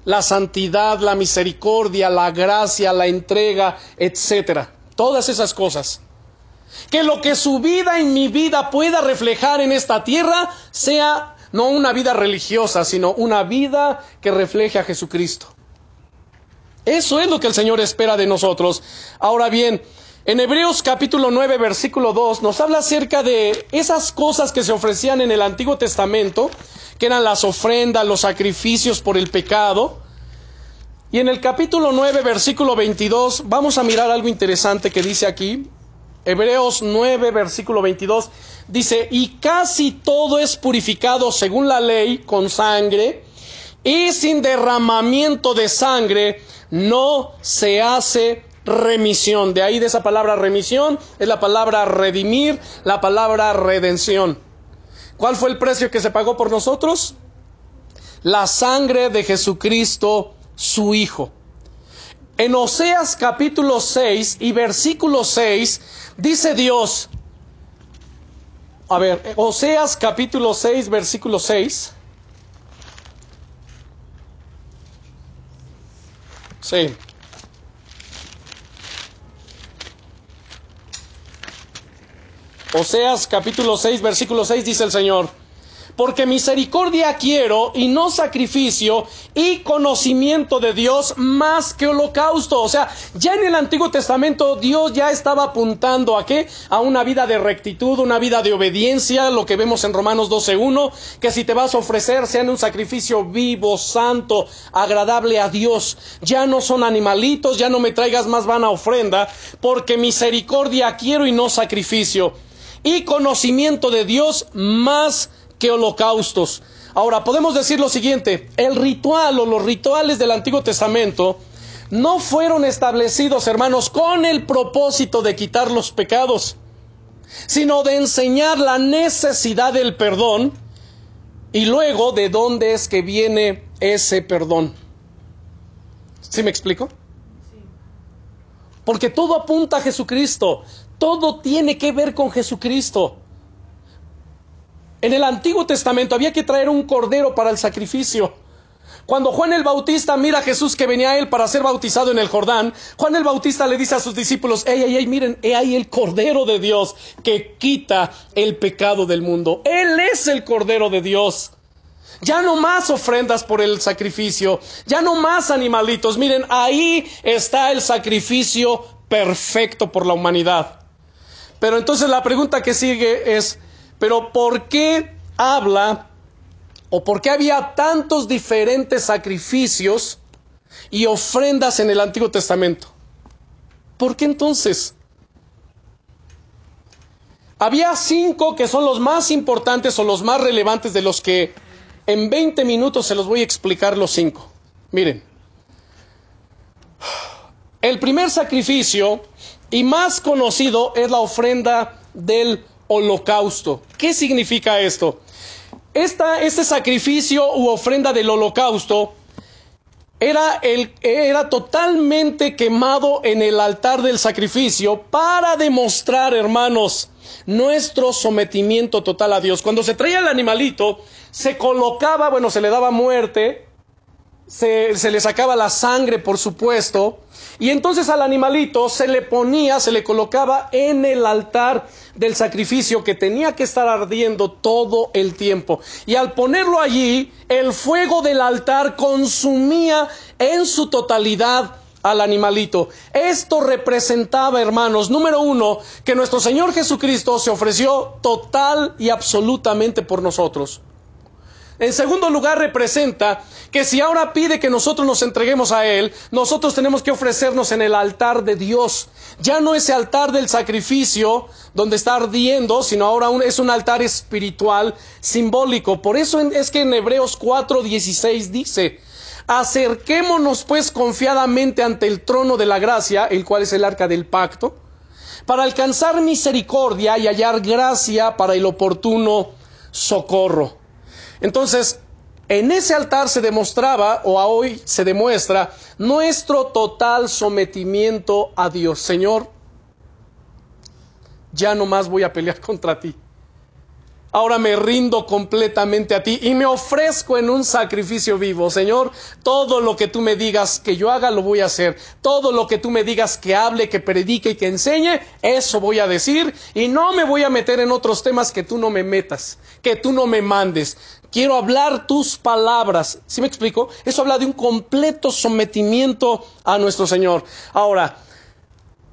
La santidad, la misericordia, la gracia, la entrega, etcétera. Todas esas cosas. Que lo que su vida y mi vida pueda reflejar en esta tierra sea no una vida religiosa, sino una vida que refleje a Jesucristo. Eso es lo que el Señor espera de nosotros. Ahora bien, en Hebreos capítulo 9, versículo 2, nos habla acerca de esas cosas que se ofrecían en el Antiguo Testamento, que eran las ofrendas, los sacrificios por el pecado. Y en el capítulo 9, versículo 22, vamos a mirar algo interesante que dice aquí. Hebreos 9, versículo 22, dice, y casi todo es purificado según la ley con sangre, y sin derramamiento de sangre no se hace remisión. De ahí de esa palabra remisión es la palabra redimir, la palabra redención. ¿Cuál fue el precio que se pagó por nosotros? La sangre de Jesucristo, su Hijo. En Oseas capítulo 6 y versículo 6 dice Dios, a ver, Oseas capítulo 6, versículo 6. Sí. Oseas capítulo 6, versículo 6 dice el Señor, porque misericordia quiero y no sacrificio y conocimiento de Dios más que holocausto. O sea, ya en el Antiguo Testamento Dios ya estaba apuntando a qué? A una vida de rectitud, una vida de obediencia, lo que vemos en Romanos 12.1, que si te vas a ofrecer sean un sacrificio vivo, santo, agradable a Dios. Ya no son animalitos, ya no me traigas más vana ofrenda, porque misericordia quiero y no sacrificio y conocimiento de Dios más que holocaustos. Ahora, podemos decir lo siguiente, el ritual o los rituales del Antiguo Testamento no fueron establecidos, hermanos, con el propósito de quitar los pecados, sino de enseñar la necesidad del perdón y luego de dónde es que viene ese perdón. ¿Sí me explico? Porque todo apunta a Jesucristo. Todo tiene que ver con Jesucristo. En el Antiguo Testamento había que traer un cordero para el sacrificio. Cuando Juan el Bautista mira a Jesús que venía a él para ser bautizado en el Jordán, Juan el Bautista le dice a sus discípulos, ey, ey, ey, miren, he ahí el Cordero de Dios que quita el pecado del mundo. Él es el Cordero de Dios. Ya no más ofrendas por el sacrificio, ya no más animalitos. Miren, ahí está el sacrificio perfecto por la humanidad. Pero entonces la pregunta que sigue es, ¿pero por qué habla o por qué había tantos diferentes sacrificios y ofrendas en el Antiguo Testamento? ¿Por qué entonces? Había cinco que son los más importantes o los más relevantes de los que en 20 minutos se los voy a explicar los cinco. Miren, el primer sacrificio y más conocido es la ofrenda del holocausto. ¿Qué significa esto? Esta, este sacrificio u ofrenda del holocausto era, el, era totalmente quemado en el altar del sacrificio para demostrar, hermanos, nuestro sometimiento total a Dios. Cuando se traía el animalito, se colocaba, bueno, se le daba muerte, se, le sacaba la sangre, por supuesto, y entonces al animalito se le ponía, se le colocaba en el altar del sacrificio que tenía que estar ardiendo todo el tiempo. Y al ponerlo allí, el fuego del altar consumía en su totalidad al animalito. Esto representaba, hermanos, número uno, que nuestro Señor Jesucristo se ofreció total y absolutamente por nosotros. En segundo lugar, representa que si ahora pide que nosotros nos entreguemos a Él, nosotros tenemos que ofrecernos en el altar de Dios. Ya no ese altar del sacrificio donde está ardiendo, sino ahora es un altar espiritual simbólico. Por eso es que en Hebreos 4:16 dice, acerquémonos pues confiadamente ante el trono de la gracia, el cual es el arca del pacto, para alcanzar misericordia y hallar gracia para el oportuno socorro. Entonces, en ese altar se demostraba, o a hoy se demuestra, nuestro total sometimiento a Dios. Señor, ya no más voy a pelear *laughs* contra ti. Ahora me rindo completamente a ti y me ofrezco en un sacrificio vivo. Señor, todo lo que tú me digas que yo haga, lo voy a hacer. Todo lo que tú me digas que hable, que predique y que enseñe, eso voy a decir. Y no me voy a meter en otros temas que tú no me metas, que tú no me mandes. Quiero hablar tus palabras. ¿Sí me explico? Eso habla de un completo sometimiento a nuestro Señor. Ahora,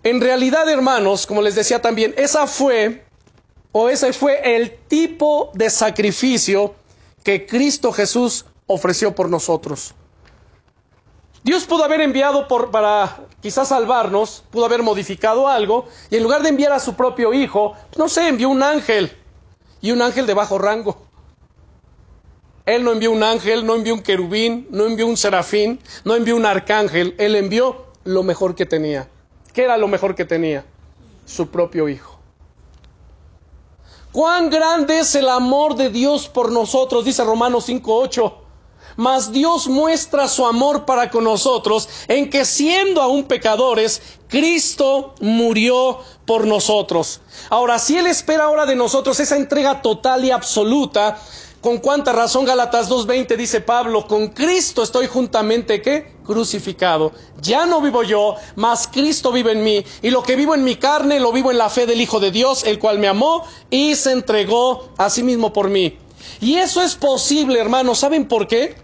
en realidad, hermanos, como les decía también, esa fue o ese fue el tipo de sacrificio que Cristo Jesús ofreció por nosotros. Dios pudo haber enviado por, para quizás salvarnos, pudo haber modificado algo, y en lugar de enviar a su propio Hijo, no sé, envió un ángel, y un ángel de bajo rango. Él no envió un ángel, no envió un querubín, no envió un serafín, no envió un arcángel, él envió lo mejor que tenía. ¿Qué era lo mejor que tenía? Su propio Hijo. Cuán grande es el amor de Dios por nosotros, dice Romanos 5.8. Mas Dios muestra su amor para con nosotros en que siendo aún pecadores, Cristo murió por nosotros. Ahora, si Él espera ahora de nosotros esa entrega total y absoluta, con cuánta razón Gálatas 2.20 dice Pablo, con Cristo estoy juntamente ¿qué? crucificado. Ya no vivo yo, mas Cristo vive en mí. Y lo que vivo en mi carne lo vivo en la fe del Hijo de Dios, el cual me amó y se entregó a sí mismo por mí. Y eso es posible, hermanos. ¿Saben por qué?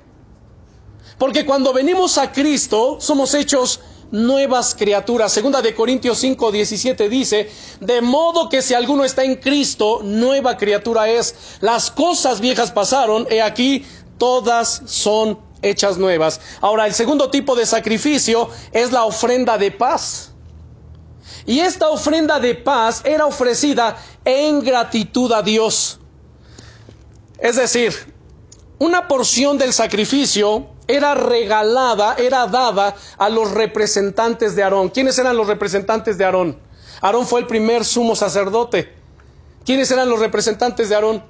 Porque cuando venimos a Cristo somos hechos nuevas criaturas. Segunda de Corintios 5, 17 dice, de modo que si alguno está en Cristo, nueva criatura es. Las cosas viejas pasaron, he aquí, todas son hechas nuevas. Ahora, el segundo tipo de sacrificio es la ofrenda de paz. Y esta ofrenda de paz era ofrecida en gratitud a Dios. Es decir, una porción del sacrificio era regalada, era dada a los representantes de Aarón. ¿Quiénes eran los representantes de Aarón? Aarón fue el primer sumo sacerdote. ¿Quiénes eran los representantes de Aarón?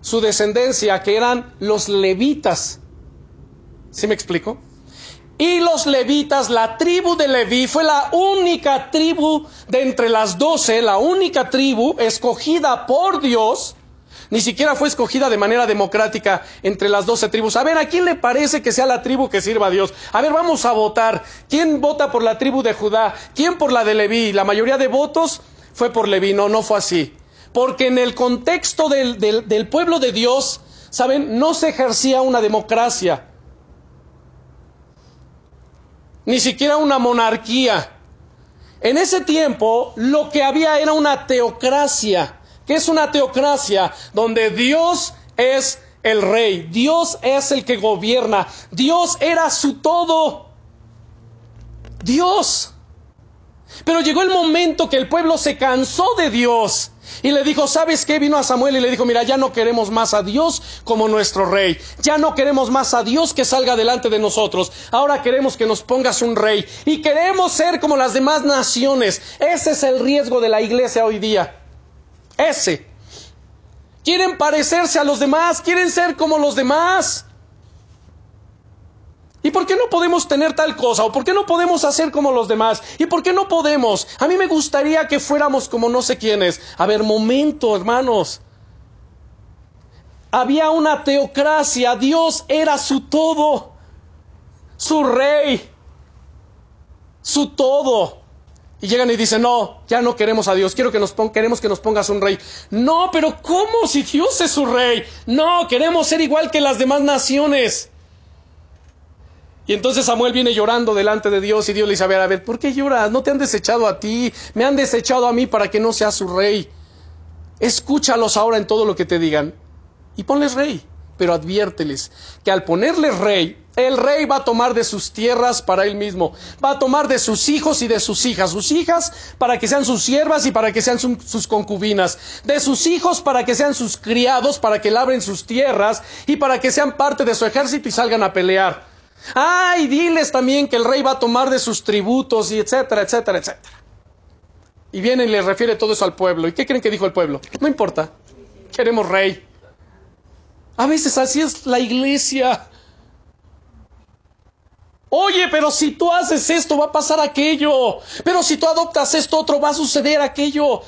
Su descendencia, que eran los levitas. ¿Sí me explico? Y los levitas, la tribu de Leví fue la única tribu de entre las doce, la única tribu escogida por Dios ni siquiera fue escogida de manera democrática entre las doce tribus. A ver, ¿a quién le parece que sea la tribu que sirva a Dios? A ver, vamos a votar. ¿Quién vota por la tribu de Judá? ¿Quién por la de Leví? La mayoría de votos fue por Leví. No, no fue así. Porque en el contexto del, del pueblo de Dios, ¿saben? No se ejercía una democracia. Ni siquiera una monarquía. En ese tiempo lo que había era una teocracia es una teocracia donde Dios es el rey, Dios es el que gobierna, Dios era su todo. Dios. Pero llegó el momento que el pueblo se cansó de Dios y le dijo, ¿sabes qué? Vino a Samuel y le dijo, mira, ya no queremos más a Dios como nuestro rey, ya no queremos más a Dios que salga delante de nosotros, ahora queremos que nos pongas un rey y queremos ser como las demás naciones. Ese es el riesgo de la iglesia hoy día. Ese. Quieren parecerse a los demás, quieren ser como los demás. ¿Y por qué no podemos tener tal cosa? ¿O por qué no podemos hacer como los demás? ¿Y por qué no podemos? A mí me gustaría que fuéramos como no sé quiénes. A ver, momento, hermanos. Había una teocracia, Dios era su todo, su rey, su todo. Y llegan y dicen, no, ya no queremos a Dios, quiero que nos queremos que nos pongas un rey. No, pero ¿cómo si Dios es su rey? No, queremos ser igual que las demás naciones. Y entonces Samuel viene llorando delante de Dios y Dios le dice, a ver, a ver, ¿por qué lloras? No te han desechado a ti, me han desechado a mí para que no seas su rey. Escúchalos ahora en todo lo que te digan y ponles rey pero adviérteles que al ponerle rey, el rey va a tomar de sus tierras para él mismo, va a tomar de sus hijos y de sus hijas, sus hijas para que sean sus siervas y para que sean sus concubinas, de sus hijos para que sean sus criados, para que labren sus tierras y para que sean parte de su ejército y salgan a pelear. Ah, y diles también que el rey va a tomar de sus tributos y etcétera, etcétera, etcétera. Y viene y le refiere todo eso al pueblo. ¿Y qué creen que dijo el pueblo? No importa, queremos rey. A veces así es la iglesia. Oye, pero si tú haces esto va a pasar aquello. Pero si tú adoptas esto otro va a suceder aquello.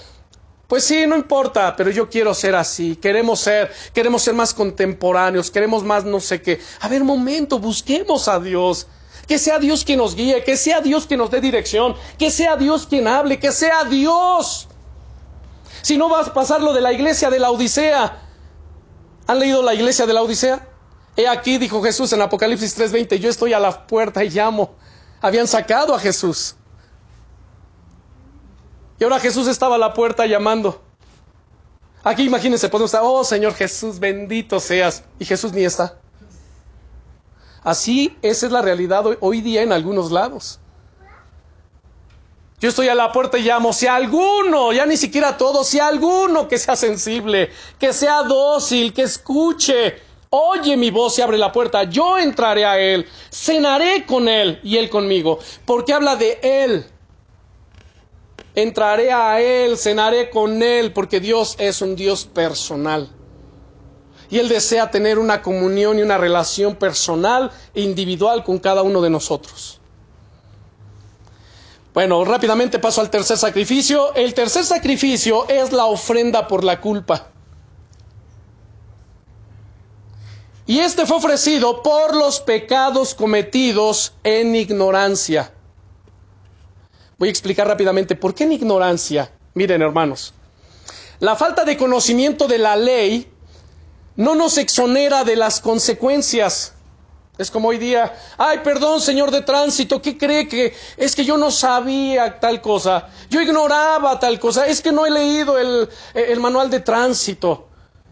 Pues sí, no importa, pero yo quiero ser así, queremos ser, queremos ser más contemporáneos, queremos más no sé qué. A ver, momento, busquemos a Dios. Que sea Dios quien nos guíe, que sea Dios quien nos dé dirección, que sea Dios quien hable, que sea Dios. Si no vas a pasar lo de la iglesia de la Odisea. ¿Han leído la iglesia de la Odisea? He aquí, dijo Jesús en Apocalipsis 3:20, yo estoy a la puerta y llamo. Habían sacado a Jesús. Y ahora Jesús estaba a la puerta llamando. Aquí imagínense, podemos estar, oh Señor Jesús, bendito seas. Y Jesús ni está. Así, esa es la realidad hoy, día en algunos lados. Yo estoy a la puerta y llamo, si alguno, ya ni siquiera todo, si alguno que sea sensible, que sea dócil, que escuche, oye mi voz y abre la puerta, yo entraré a él, cenaré con él y él conmigo, porque habla de él. Entraré a él, cenaré con él, porque Dios es un Dios personal. Y Él desea tener una comunión y una relación personal e individual con cada uno de nosotros. Bueno, rápidamente paso al tercer sacrificio. El tercer sacrificio es la ofrenda por la culpa. Y este fue ofrecido por los pecados cometidos en ignorancia. Voy a explicar rápidamente por qué en ignorancia. Miren, hermanos, la falta de conocimiento de la ley no nos exonera de las consecuencias. Es como hoy día, ay, perdón, señor de tránsito, ¿qué cree que es que yo no sabía tal cosa? Yo ignoraba tal cosa, es que no he leído el, el manual de tránsito.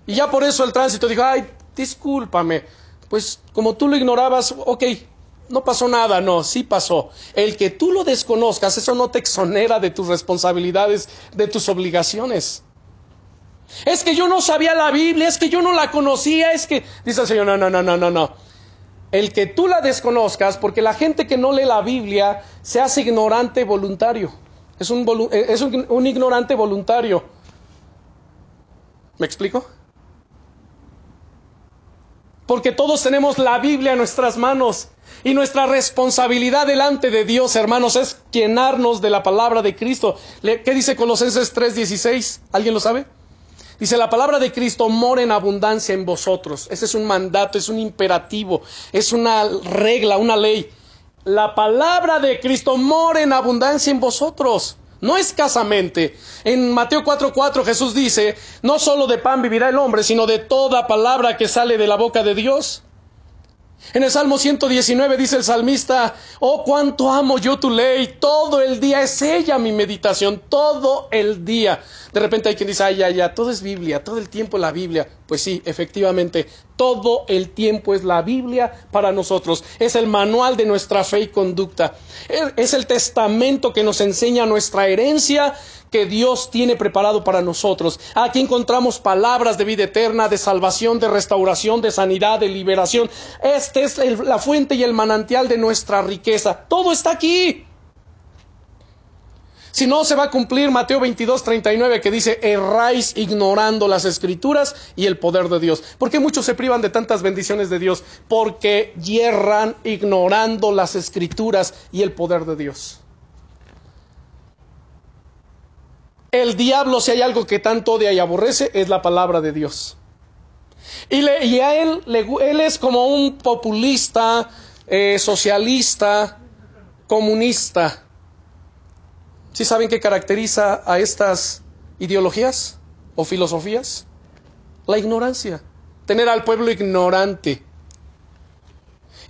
Y ya por eso el tránsito dijo, ay, discúlpame, pues como tú lo ignorabas, ok, no pasó nada, no, sí pasó. El que tú lo desconozcas, eso no te exonera de tus responsabilidades, de tus obligaciones. Es que yo no sabía la Biblia, es que yo no la conocía, es que... Dice el Señor, no, no, no, no, no, no. El que tú la desconozcas, porque la gente que no lee la Biblia se hace ignorante voluntario. Es un, es un, un ignorante voluntario. ¿Me explico? Porque todos tenemos la Biblia en nuestras manos. Y nuestra responsabilidad delante de Dios, hermanos, es llenarnos de la palabra de Cristo. ¿Qué dice Colosenses 3:16? ¿Alguien lo sabe? Dice, la palabra de Cristo mora en abundancia en vosotros. Ese es un mandato, es un imperativo, es una regla, una ley. La palabra de Cristo mora en abundancia en vosotros, no escasamente. En Mateo 4:4 Jesús dice, no solo de pan vivirá el hombre, sino de toda palabra que sale de la boca de Dios. En el Salmo 119 dice el salmista, oh cuánto amo yo tu ley, todo el día es ella mi meditación, todo el día. De repente hay quien dice, ay, ya, ya, todo es Biblia, todo el tiempo la Biblia. Pues sí, efectivamente, todo el tiempo es la Biblia para nosotros. Es el manual de nuestra fe y conducta. Es el testamento que nos enseña nuestra herencia que Dios tiene preparado para nosotros. Aquí encontramos palabras de vida eterna, de salvación, de restauración, de sanidad, de liberación. Esta es la fuente y el manantial de nuestra riqueza. Todo está aquí. Si no, se va a cumplir Mateo 22, 39 que dice, erráis ignorando las escrituras y el poder de Dios. ¿Por qué muchos se privan de tantas bendiciones de Dios? Porque yerran ignorando las escrituras y el poder de Dios. El diablo, si hay algo que tanto odia y aborrece, es la palabra de Dios. Y, a él, él es como un populista, eh, socialista, comunista. ¿Sí saben qué caracteriza a estas ideologías o filosofías? La ignorancia. Tener al pueblo ignorante.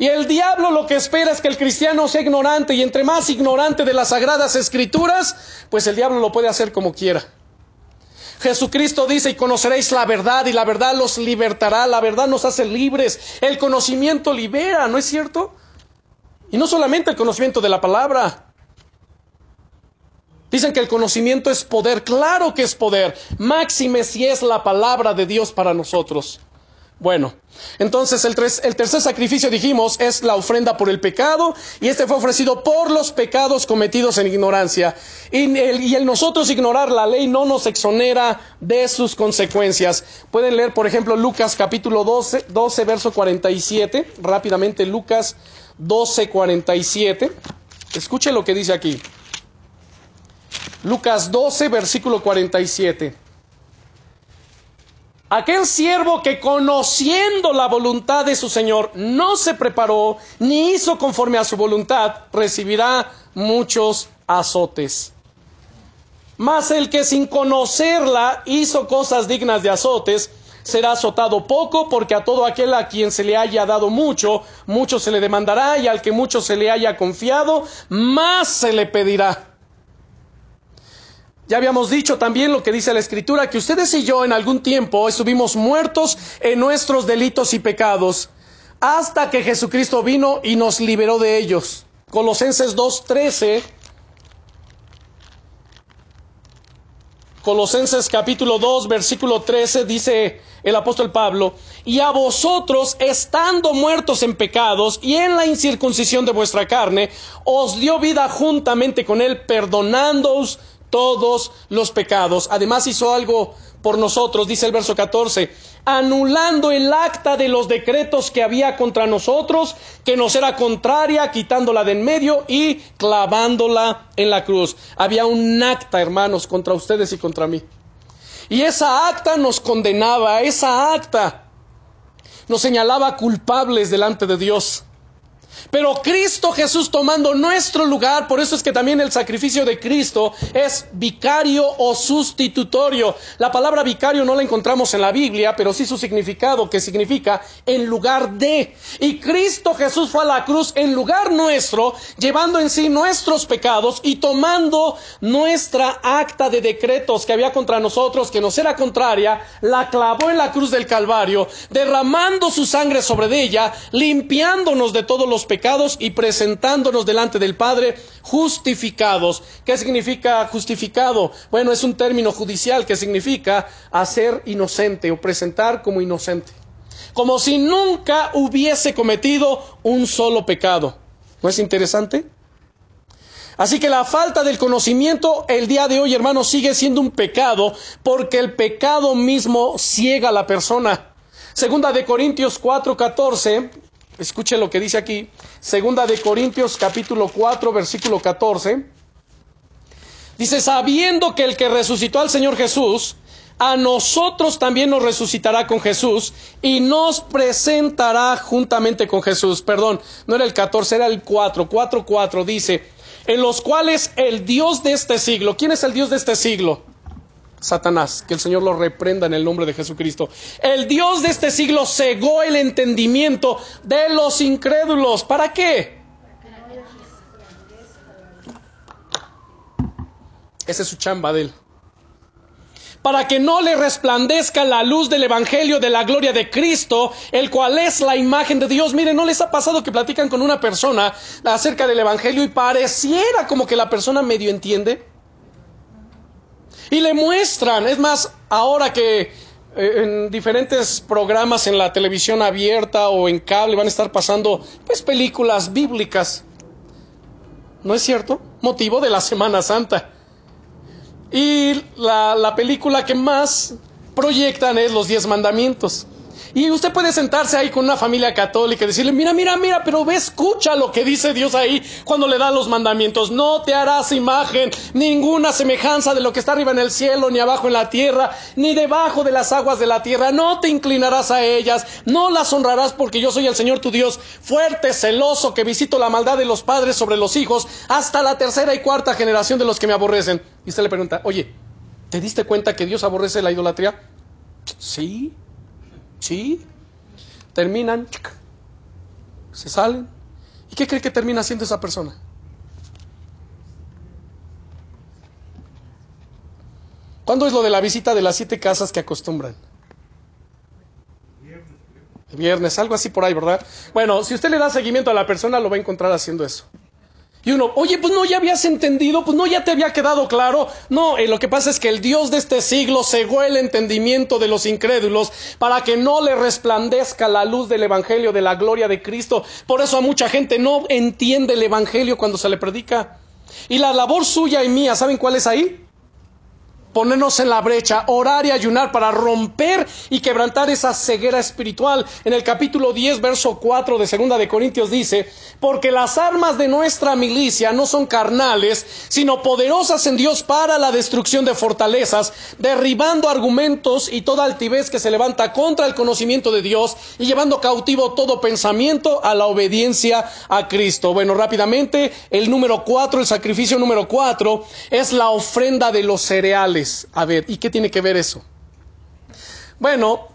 Y el diablo lo que espera es que el cristiano sea ignorante y entre más ignorante de las sagradas escrituras, pues el diablo lo puede hacer como quiera. Jesucristo dice, y conoceréis la verdad, y la verdad los libertará, la verdad nos hace libres, el conocimiento libera, ¿no es cierto? Y no solamente el conocimiento de la palabra. Dicen que el conocimiento es poder, claro que es poder, máxime si es la palabra de Dios para nosotros. Bueno, entonces el, tercer sacrificio dijimos es la ofrenda por el pecado y este fue ofrecido por los pecados cometidos en ignorancia. Y el, nosotros ignorar la ley no nos exonera de sus consecuencias. Pueden leer, por ejemplo, Lucas capítulo 12, 12 verso 47, rápidamente Lucas 12, 47. Escuche lo que dice aquí. Lucas 12, versículo 47. Aquel siervo que conociendo la voluntad de su Señor no se preparó ni hizo conforme a su voluntad, recibirá muchos azotes. Mas el que sin conocerla hizo cosas dignas de azotes, será azotado poco, porque a todo aquel a quien se le haya dado mucho, mucho se le demandará, y al que mucho se le haya confiado, más se le pedirá. Ya habíamos dicho también lo que dice la Escritura, que ustedes y yo en algún tiempo estuvimos muertos en nuestros delitos y pecados, hasta que Jesucristo vino y nos liberó de ellos. Colosenses 2.13. Colosenses capítulo 2, versículo 13 dice el apóstol Pablo, y a vosotros, estando muertos en pecados y en la incircuncisión de vuestra carne, os dio vida juntamente con él, perdonándoos todos los pecados. Además hizo algo por nosotros, dice el verso 14, anulando el acta de los decretos que había contra nosotros, que nos era contraria, quitándola de en medio y clavándola en la cruz. Había un acta, hermanos, contra ustedes y contra mí. Y esa acta nos condenaba, esa acta nos señalaba culpables delante de Dios. Pero Cristo Jesús tomando nuestro lugar, por eso es que también el sacrificio de Cristo es vicario o sustitutorio. La palabra vicario no la encontramos en la Biblia, pero sí su significado, que significa en lugar de. Y Cristo Jesús fue a la cruz en lugar nuestro, llevando en sí nuestros pecados y tomando nuestra acta de decretos que había contra nosotros, que nos era contraria, la clavó en la cruz del Calvario, derramando su sangre sobre ella, limpiándonos de todos los pecados y presentándonos delante del Padre justificados. ¿Qué significa justificado? Bueno, es un término judicial que significa hacer inocente o presentar como inocente. Como si nunca hubiese cometido un solo pecado. ¿No es interesante? Así que la falta del conocimiento el día de hoy, hermanos, sigue siendo un pecado porque el pecado mismo ciega a la persona. Segunda de Corintios 4:14 Escuche lo que dice aquí, segunda de Corintios capítulo 4 versículo 14. Dice, sabiendo que el que resucitó al Señor Jesús, a nosotros también nos resucitará con Jesús y nos presentará juntamente con Jesús. Perdón, no era el 14, era el 4. 4, 4 dice, en los cuales el Dios de este siglo, ¿quién es el Dios de este siglo? Satanás, que el Señor lo reprenda en el nombre de Jesucristo. El Dios de este siglo cegó el entendimiento de los incrédulos. ¿Para qué? Esa es su chamba de él. Para que no le resplandezca la luz del Evangelio de la gloria de Cristo, el cual es la imagen de Dios. Miren, ¿no les ha pasado que platican con una persona acerca del Evangelio y pareciera como que la persona medio entiende? Y le muestran, es más, ahora que eh, en diferentes programas en la televisión abierta o en cable van a estar pasando pues películas bíblicas. ¿No es cierto? Motivo de la Semana Santa. Y la, la película que más proyectan es los diez mandamientos. Y usted puede sentarse ahí con una familia católica y decirle, mira, mira, mira, pero ve, escucha lo que dice Dios ahí cuando le da los mandamientos. No te harás imagen, ninguna semejanza de lo que está arriba en el cielo, ni abajo en la tierra, ni debajo de las aguas de la tierra. No te inclinarás a ellas, no las honrarás porque yo soy el Señor tu Dios, fuerte, celoso, que visito la maldad de los padres sobre los hijos, hasta la tercera y cuarta generación de los que me aborrecen. Y usted le pregunta, oye, ¿te diste cuenta que Dios aborrece la idolatría? Sí. Sí. Terminan, se salen. ¿Y qué cree que termina haciendo esa persona? ¿Cuándo es lo de la visita de las siete casas que acostumbran? Viernes, algo así por ahí, ¿verdad? Bueno, si usted le da seguimiento a la persona, lo va a encontrar haciendo eso. Y uno, oye, pues no, ya habías entendido, pues no, ya te había quedado claro. No, eh, lo que pasa es que el Dios de este siglo cegó el entendimiento de los incrédulos para que no le resplandezca la luz del Evangelio, de la gloria de Cristo. Por eso a mucha gente no entiende el Evangelio cuando se le predica. Y la labor suya y mía, ¿saben cuál es ahí? Ponernos en la brecha, orar y ayunar para romper y quebrantar esa ceguera espiritual. En el capítulo 10, verso 4 de Segunda de Corintios dice, porque las armas de nuestra milicia no son carnales, sino poderosas en Dios para la destrucción de fortalezas, derribando argumentos y toda altivez que se levanta contra el conocimiento de Dios y llevando cautivo todo pensamiento a la obediencia a Cristo. Bueno, rápidamente, el número 4, el sacrificio número 4 es la ofrenda de los cereales. A ver, ¿y qué tiene que ver eso? Bueno,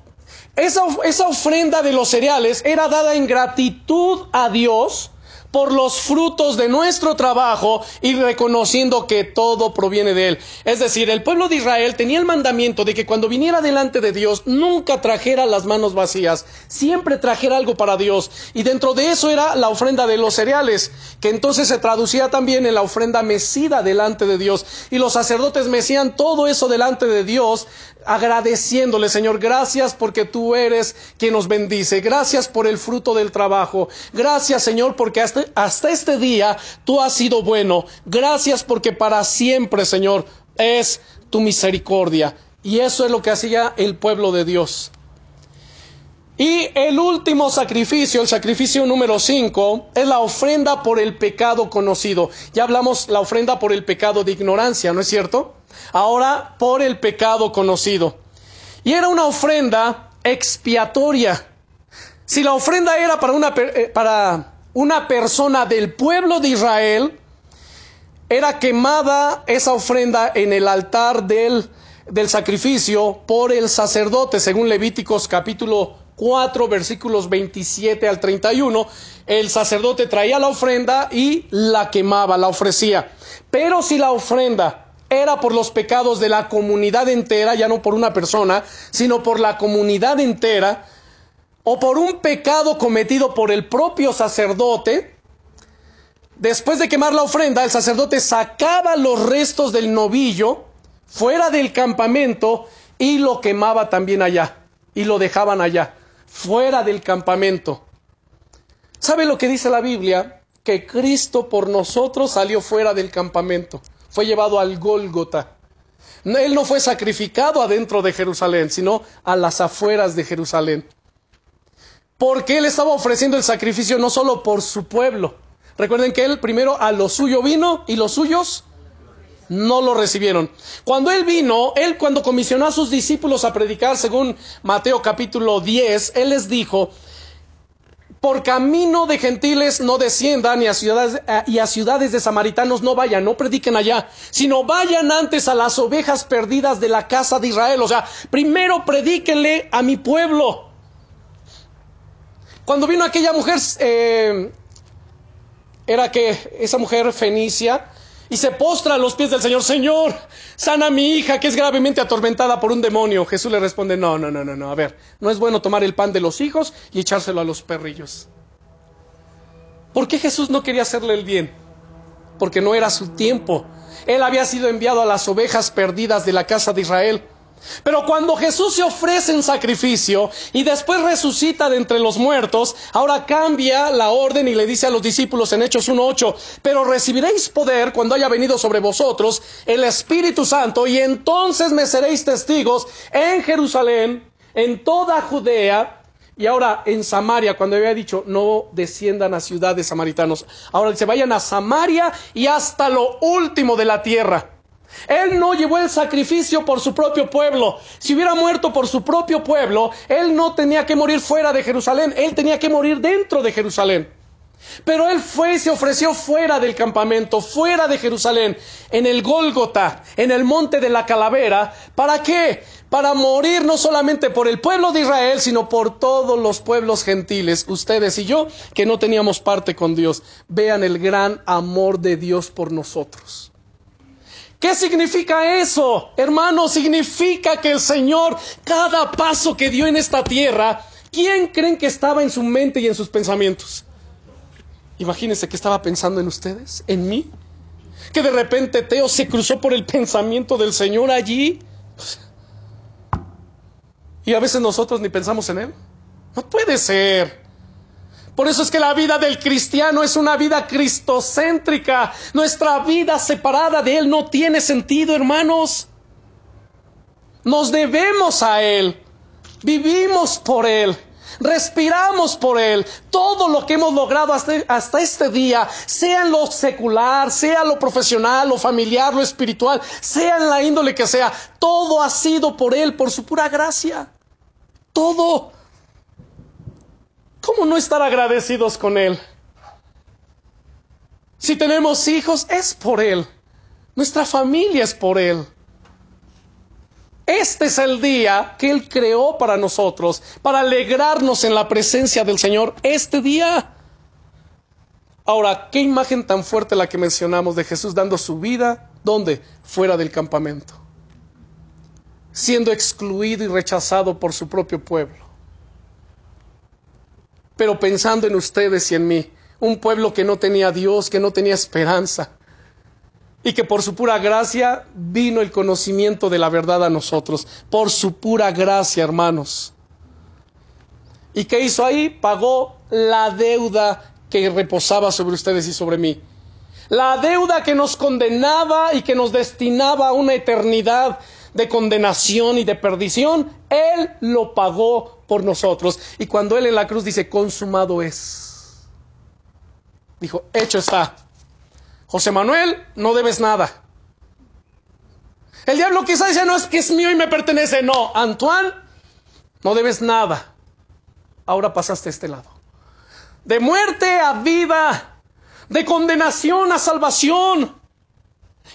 esa, esa ofrenda de los cereales era dada en gratitud a Dios por los frutos de nuestro trabajo y reconociendo que todo proviene de Él. Es decir, el pueblo de Israel tenía el mandamiento de que cuando viniera delante de Dios nunca trajera las manos vacías, siempre trajera algo para Dios. Y dentro de eso era la ofrenda de los cereales, que entonces se traducía también en la ofrenda mecida delante de Dios. Y los sacerdotes mecían todo eso delante de Dios agradeciéndole, Señor, gracias porque tú eres quien nos bendice, gracias por el fruto del trabajo, gracias, Señor, porque hasta, este día tú has sido bueno, gracias porque para siempre, Señor, es tu misericordia. Y eso es lo que hacía el pueblo de Dios. Y el último sacrificio, el sacrificio número 5, es la ofrenda por el pecado conocido. Ya hablamos la ofrenda por el pecado de ignorancia, ¿no es cierto? Ahora por el pecado conocido. Y era una ofrenda expiatoria. Si la ofrenda era para una, eh, para una persona del pueblo de Israel, era quemada esa ofrenda en el altar del, del sacrificio por el sacerdote, según Levíticos capítulo 4, versículos 27 al 31, el sacerdote traía la ofrenda y la quemaba, la ofrecía. Pero si la ofrenda era por los pecados de la comunidad entera, ya no por una persona, sino por la comunidad entera, o por un pecado cometido por el propio sacerdote, después de quemar la ofrenda, el sacerdote sacaba los restos del novillo fuera del campamento y lo quemaba también allá, y lo dejaban allá fuera del campamento. ¿Sabe lo que dice la Biblia? Que Cristo por nosotros salió fuera del campamento, fue llevado al Gólgota. Él no fue sacrificado adentro de Jerusalén, sino a las afueras de Jerusalén. Porque él estaba ofreciendo el sacrificio no solo por su pueblo. Recuerden que él primero a lo suyo vino y los suyos no lo recibieron. Cuando él vino, él cuando comisionó a sus discípulos a predicar, según Mateo capítulo 10, él les dijo, por camino de gentiles no desciendan y a ciudades, eh, y a ciudades de samaritanos no vayan, no prediquen allá, sino vayan antes a las ovejas perdidas de la casa de Israel. O sea, primero predíquenle a mi pueblo. Cuando vino aquella mujer, eh, era que esa mujer fenicia, y se postra a los pies del Señor, Señor, sana mi hija que es gravemente atormentada por un demonio. Jesús le responde, no, no, no, no, no, a ver, no es bueno tomar el pan de los hijos y echárselo a los perrillos. ¿Por qué Jesús no quería hacerle el bien? Porque no era su tiempo. Él había sido enviado a las ovejas perdidas de la casa de Israel. Pero cuando Jesús se ofrece en sacrificio y después resucita de entre los muertos, ahora cambia la orden y le dice a los discípulos en Hechos 1.8, pero recibiréis poder cuando haya venido sobre vosotros el Espíritu Santo y entonces me seréis testigos en Jerusalén, en toda Judea y ahora en Samaria, cuando había dicho no desciendan a ciudades samaritanos, ahora dice vayan a Samaria y hasta lo último de la tierra. Él no llevó el sacrificio por su propio pueblo. Si hubiera muerto por su propio pueblo, él no tenía que morir fuera de Jerusalén, él tenía que morir dentro de Jerusalén. Pero él fue y se ofreció fuera del campamento, fuera de Jerusalén, en el Gólgota, en el monte de la calavera. ¿Para qué? Para morir no solamente por el pueblo de Israel, sino por todos los pueblos gentiles, ustedes y yo, que no teníamos parte con Dios. Vean el gran amor de Dios por nosotros. ¿Qué significa eso? Hermano, significa que el Señor, cada paso que dio en esta tierra, ¿quién creen que estaba en su mente y en sus pensamientos? Imagínense que estaba pensando en ustedes, en mí. Que de repente Teo se cruzó por el pensamiento del Señor allí. Y a veces nosotros ni pensamos en Él. No puede ser. Por eso es que la vida del cristiano es una vida cristocéntrica. Nuestra vida separada de Él no tiene sentido, hermanos. Nos debemos a Él. Vivimos por Él. Respiramos por Él. Todo lo que hemos logrado hasta, este día, sea en lo secular, sea lo profesional, lo familiar, lo espiritual, sea en la índole que sea, todo ha sido por Él, por su pura gracia. Todo. ¿Cómo no estar agradecidos con Él? Si tenemos hijos, es por Él. Nuestra familia es por Él. Este es el día que Él creó para nosotros, para alegrarnos en la presencia del Señor. Este día. Ahora, qué imagen tan fuerte la que mencionamos de Jesús dando su vida, ¿dónde? Fuera del campamento. Siendo excluido y rechazado por su propio pueblo. Pero pensando en ustedes y en mí, un pueblo que no tenía Dios, que no tenía esperanza, y que por su pura gracia vino el conocimiento de la verdad a nosotros, por su pura gracia, hermanos. ¿Y qué hizo ahí? Pagó la deuda que reposaba sobre ustedes y sobre mí. La deuda que nos condenaba y que nos destinaba a una eternidad de condenación y de perdición, Él lo pagó por nosotros. Y cuando Él en la cruz dice, consumado es, dijo, hecho está. José Manuel, no debes nada. El diablo quizá dice, no es que es mío y me pertenece. No, Antoine, no debes nada. Ahora pasaste a este lado. De muerte a vida, de condenación a salvación.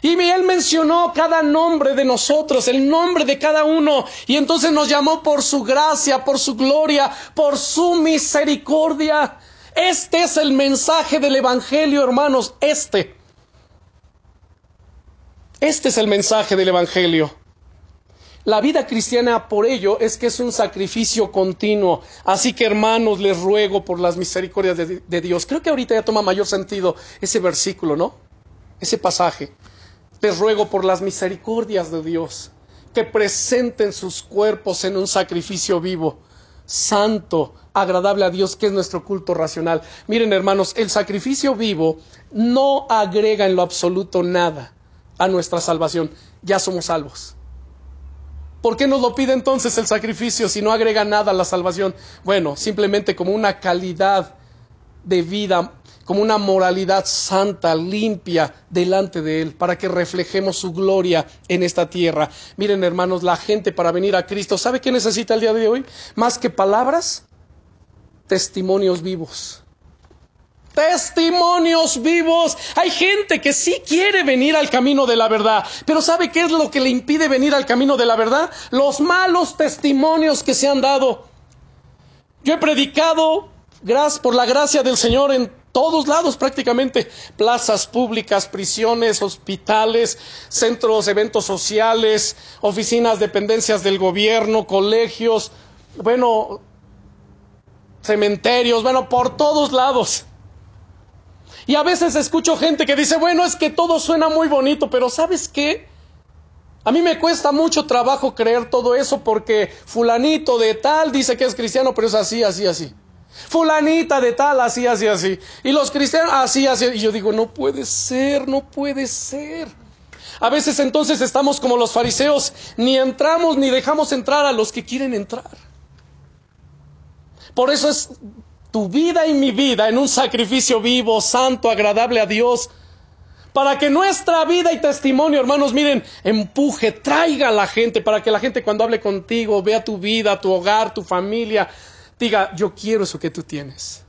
Y él mencionó cada nombre de nosotros, el nombre de cada uno. Y entonces nos llamó por su gracia, por su gloria, por su misericordia. Este es el mensaje del Evangelio, hermanos, este. Este es el mensaje del Evangelio. La vida cristiana por ello es que es un sacrificio continuo. Así que hermanos, les ruego por las misericordias de, Dios. Creo que ahorita ya toma mayor sentido ese versículo, ¿no? Ese pasaje. Les ruego por las misericordias de Dios que presenten sus cuerpos en un sacrificio vivo, santo, agradable a Dios, que es nuestro culto racional. Miren hermanos, el sacrificio vivo no agrega en lo absoluto nada a nuestra salvación. Ya somos salvos. ¿Por qué nos lo pide entonces el sacrificio si no agrega nada a la salvación? Bueno, simplemente como una calidad de vida, como una moralidad santa, limpia delante de Él, para que reflejemos su gloria en esta tierra. Miren hermanos, la gente para venir a Cristo, ¿sabe qué necesita el día de hoy? Más que palabras, testimonios vivos testimonios vivos. Hay gente que sí quiere venir al camino de la verdad, pero ¿sabe qué es lo que le impide venir al camino de la verdad? Los malos testimonios que se han dado. Yo he predicado por la gracia del Señor en todos lados prácticamente, plazas públicas, prisiones, hospitales, centros, eventos sociales, oficinas, dependencias del gobierno, colegios, bueno, cementerios, bueno, por todos lados. Y a veces escucho gente que dice, bueno, es que todo suena muy bonito, pero ¿sabes qué? A mí me cuesta mucho trabajo creer todo eso porque fulanito de tal dice que es cristiano, pero es así, así, así. Fulanita de tal, así, así, así. Y los cristianos, así, así. Y yo digo, no puede ser, no puede ser. A veces entonces estamos como los fariseos, ni entramos ni dejamos entrar a los que quieren entrar. Por eso es tu vida y mi vida en un sacrificio vivo, santo, agradable a Dios, para que nuestra vida y testimonio, hermanos, miren, empuje, traiga a la gente, para que la gente cuando hable contigo vea tu vida, tu hogar, tu familia, diga, yo quiero eso que tú tienes.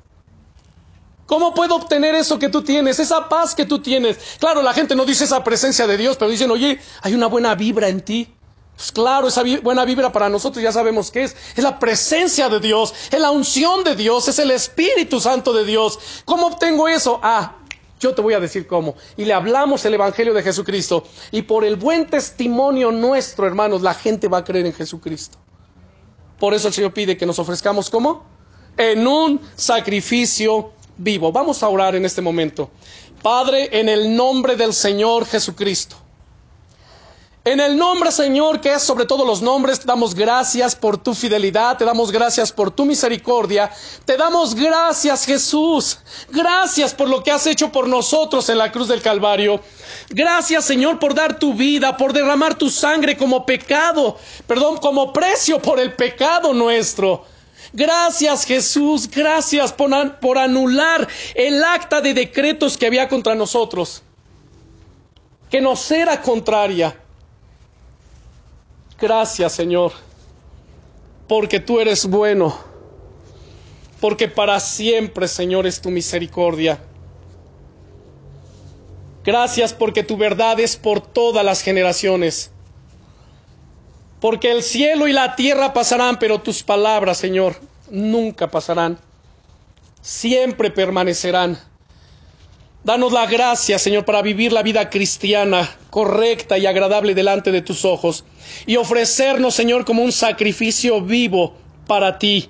¿Cómo puedo obtener eso que tú tienes, esa paz que tú tienes? Claro, la gente no dice esa presencia de Dios, pero dicen, oye, hay una buena vibra en ti. Pues claro, esa buena vibra para nosotros ya sabemos qué es. Es la presencia de Dios, es la unción de Dios, es el Espíritu Santo de Dios. ¿Cómo obtengo eso? Ah, yo te voy a decir cómo. Y le hablamos el Evangelio de Jesucristo. Y por el buen testimonio nuestro, hermanos, la gente va a creer en Jesucristo. Por eso el Señor pide que nos ofrezcamos como en un sacrificio vivo. Vamos a orar en este momento. Padre, en el nombre del Señor Jesucristo En el nombre, Señor, que es sobre todos los nombres, te damos gracias por tu fidelidad, te damos gracias por tu misericordia, te damos gracias, Jesús. Gracias por lo que has hecho por nosotros en la cruz del Calvario. Gracias, Señor, por dar tu vida, por derramar tu sangre como pecado, perdón, como precio por el pecado nuestro. Gracias Jesús, gracias por, por, anular el acta de decretos que había contra nosotros, que nos era contraria. Gracias, Señor, porque tú eres bueno, porque para siempre, Señor, es tu misericordia. Gracias porque tu verdad es por todas las generaciones. Porque el cielo y la tierra pasarán, pero tus palabras, Señor, nunca pasarán. Siempre permanecerán. Danos la gracia, Señor, para vivir la vida cristiana correcta y agradable delante de tus ojos y ofrecernos, Señor, como un sacrificio vivo para ti.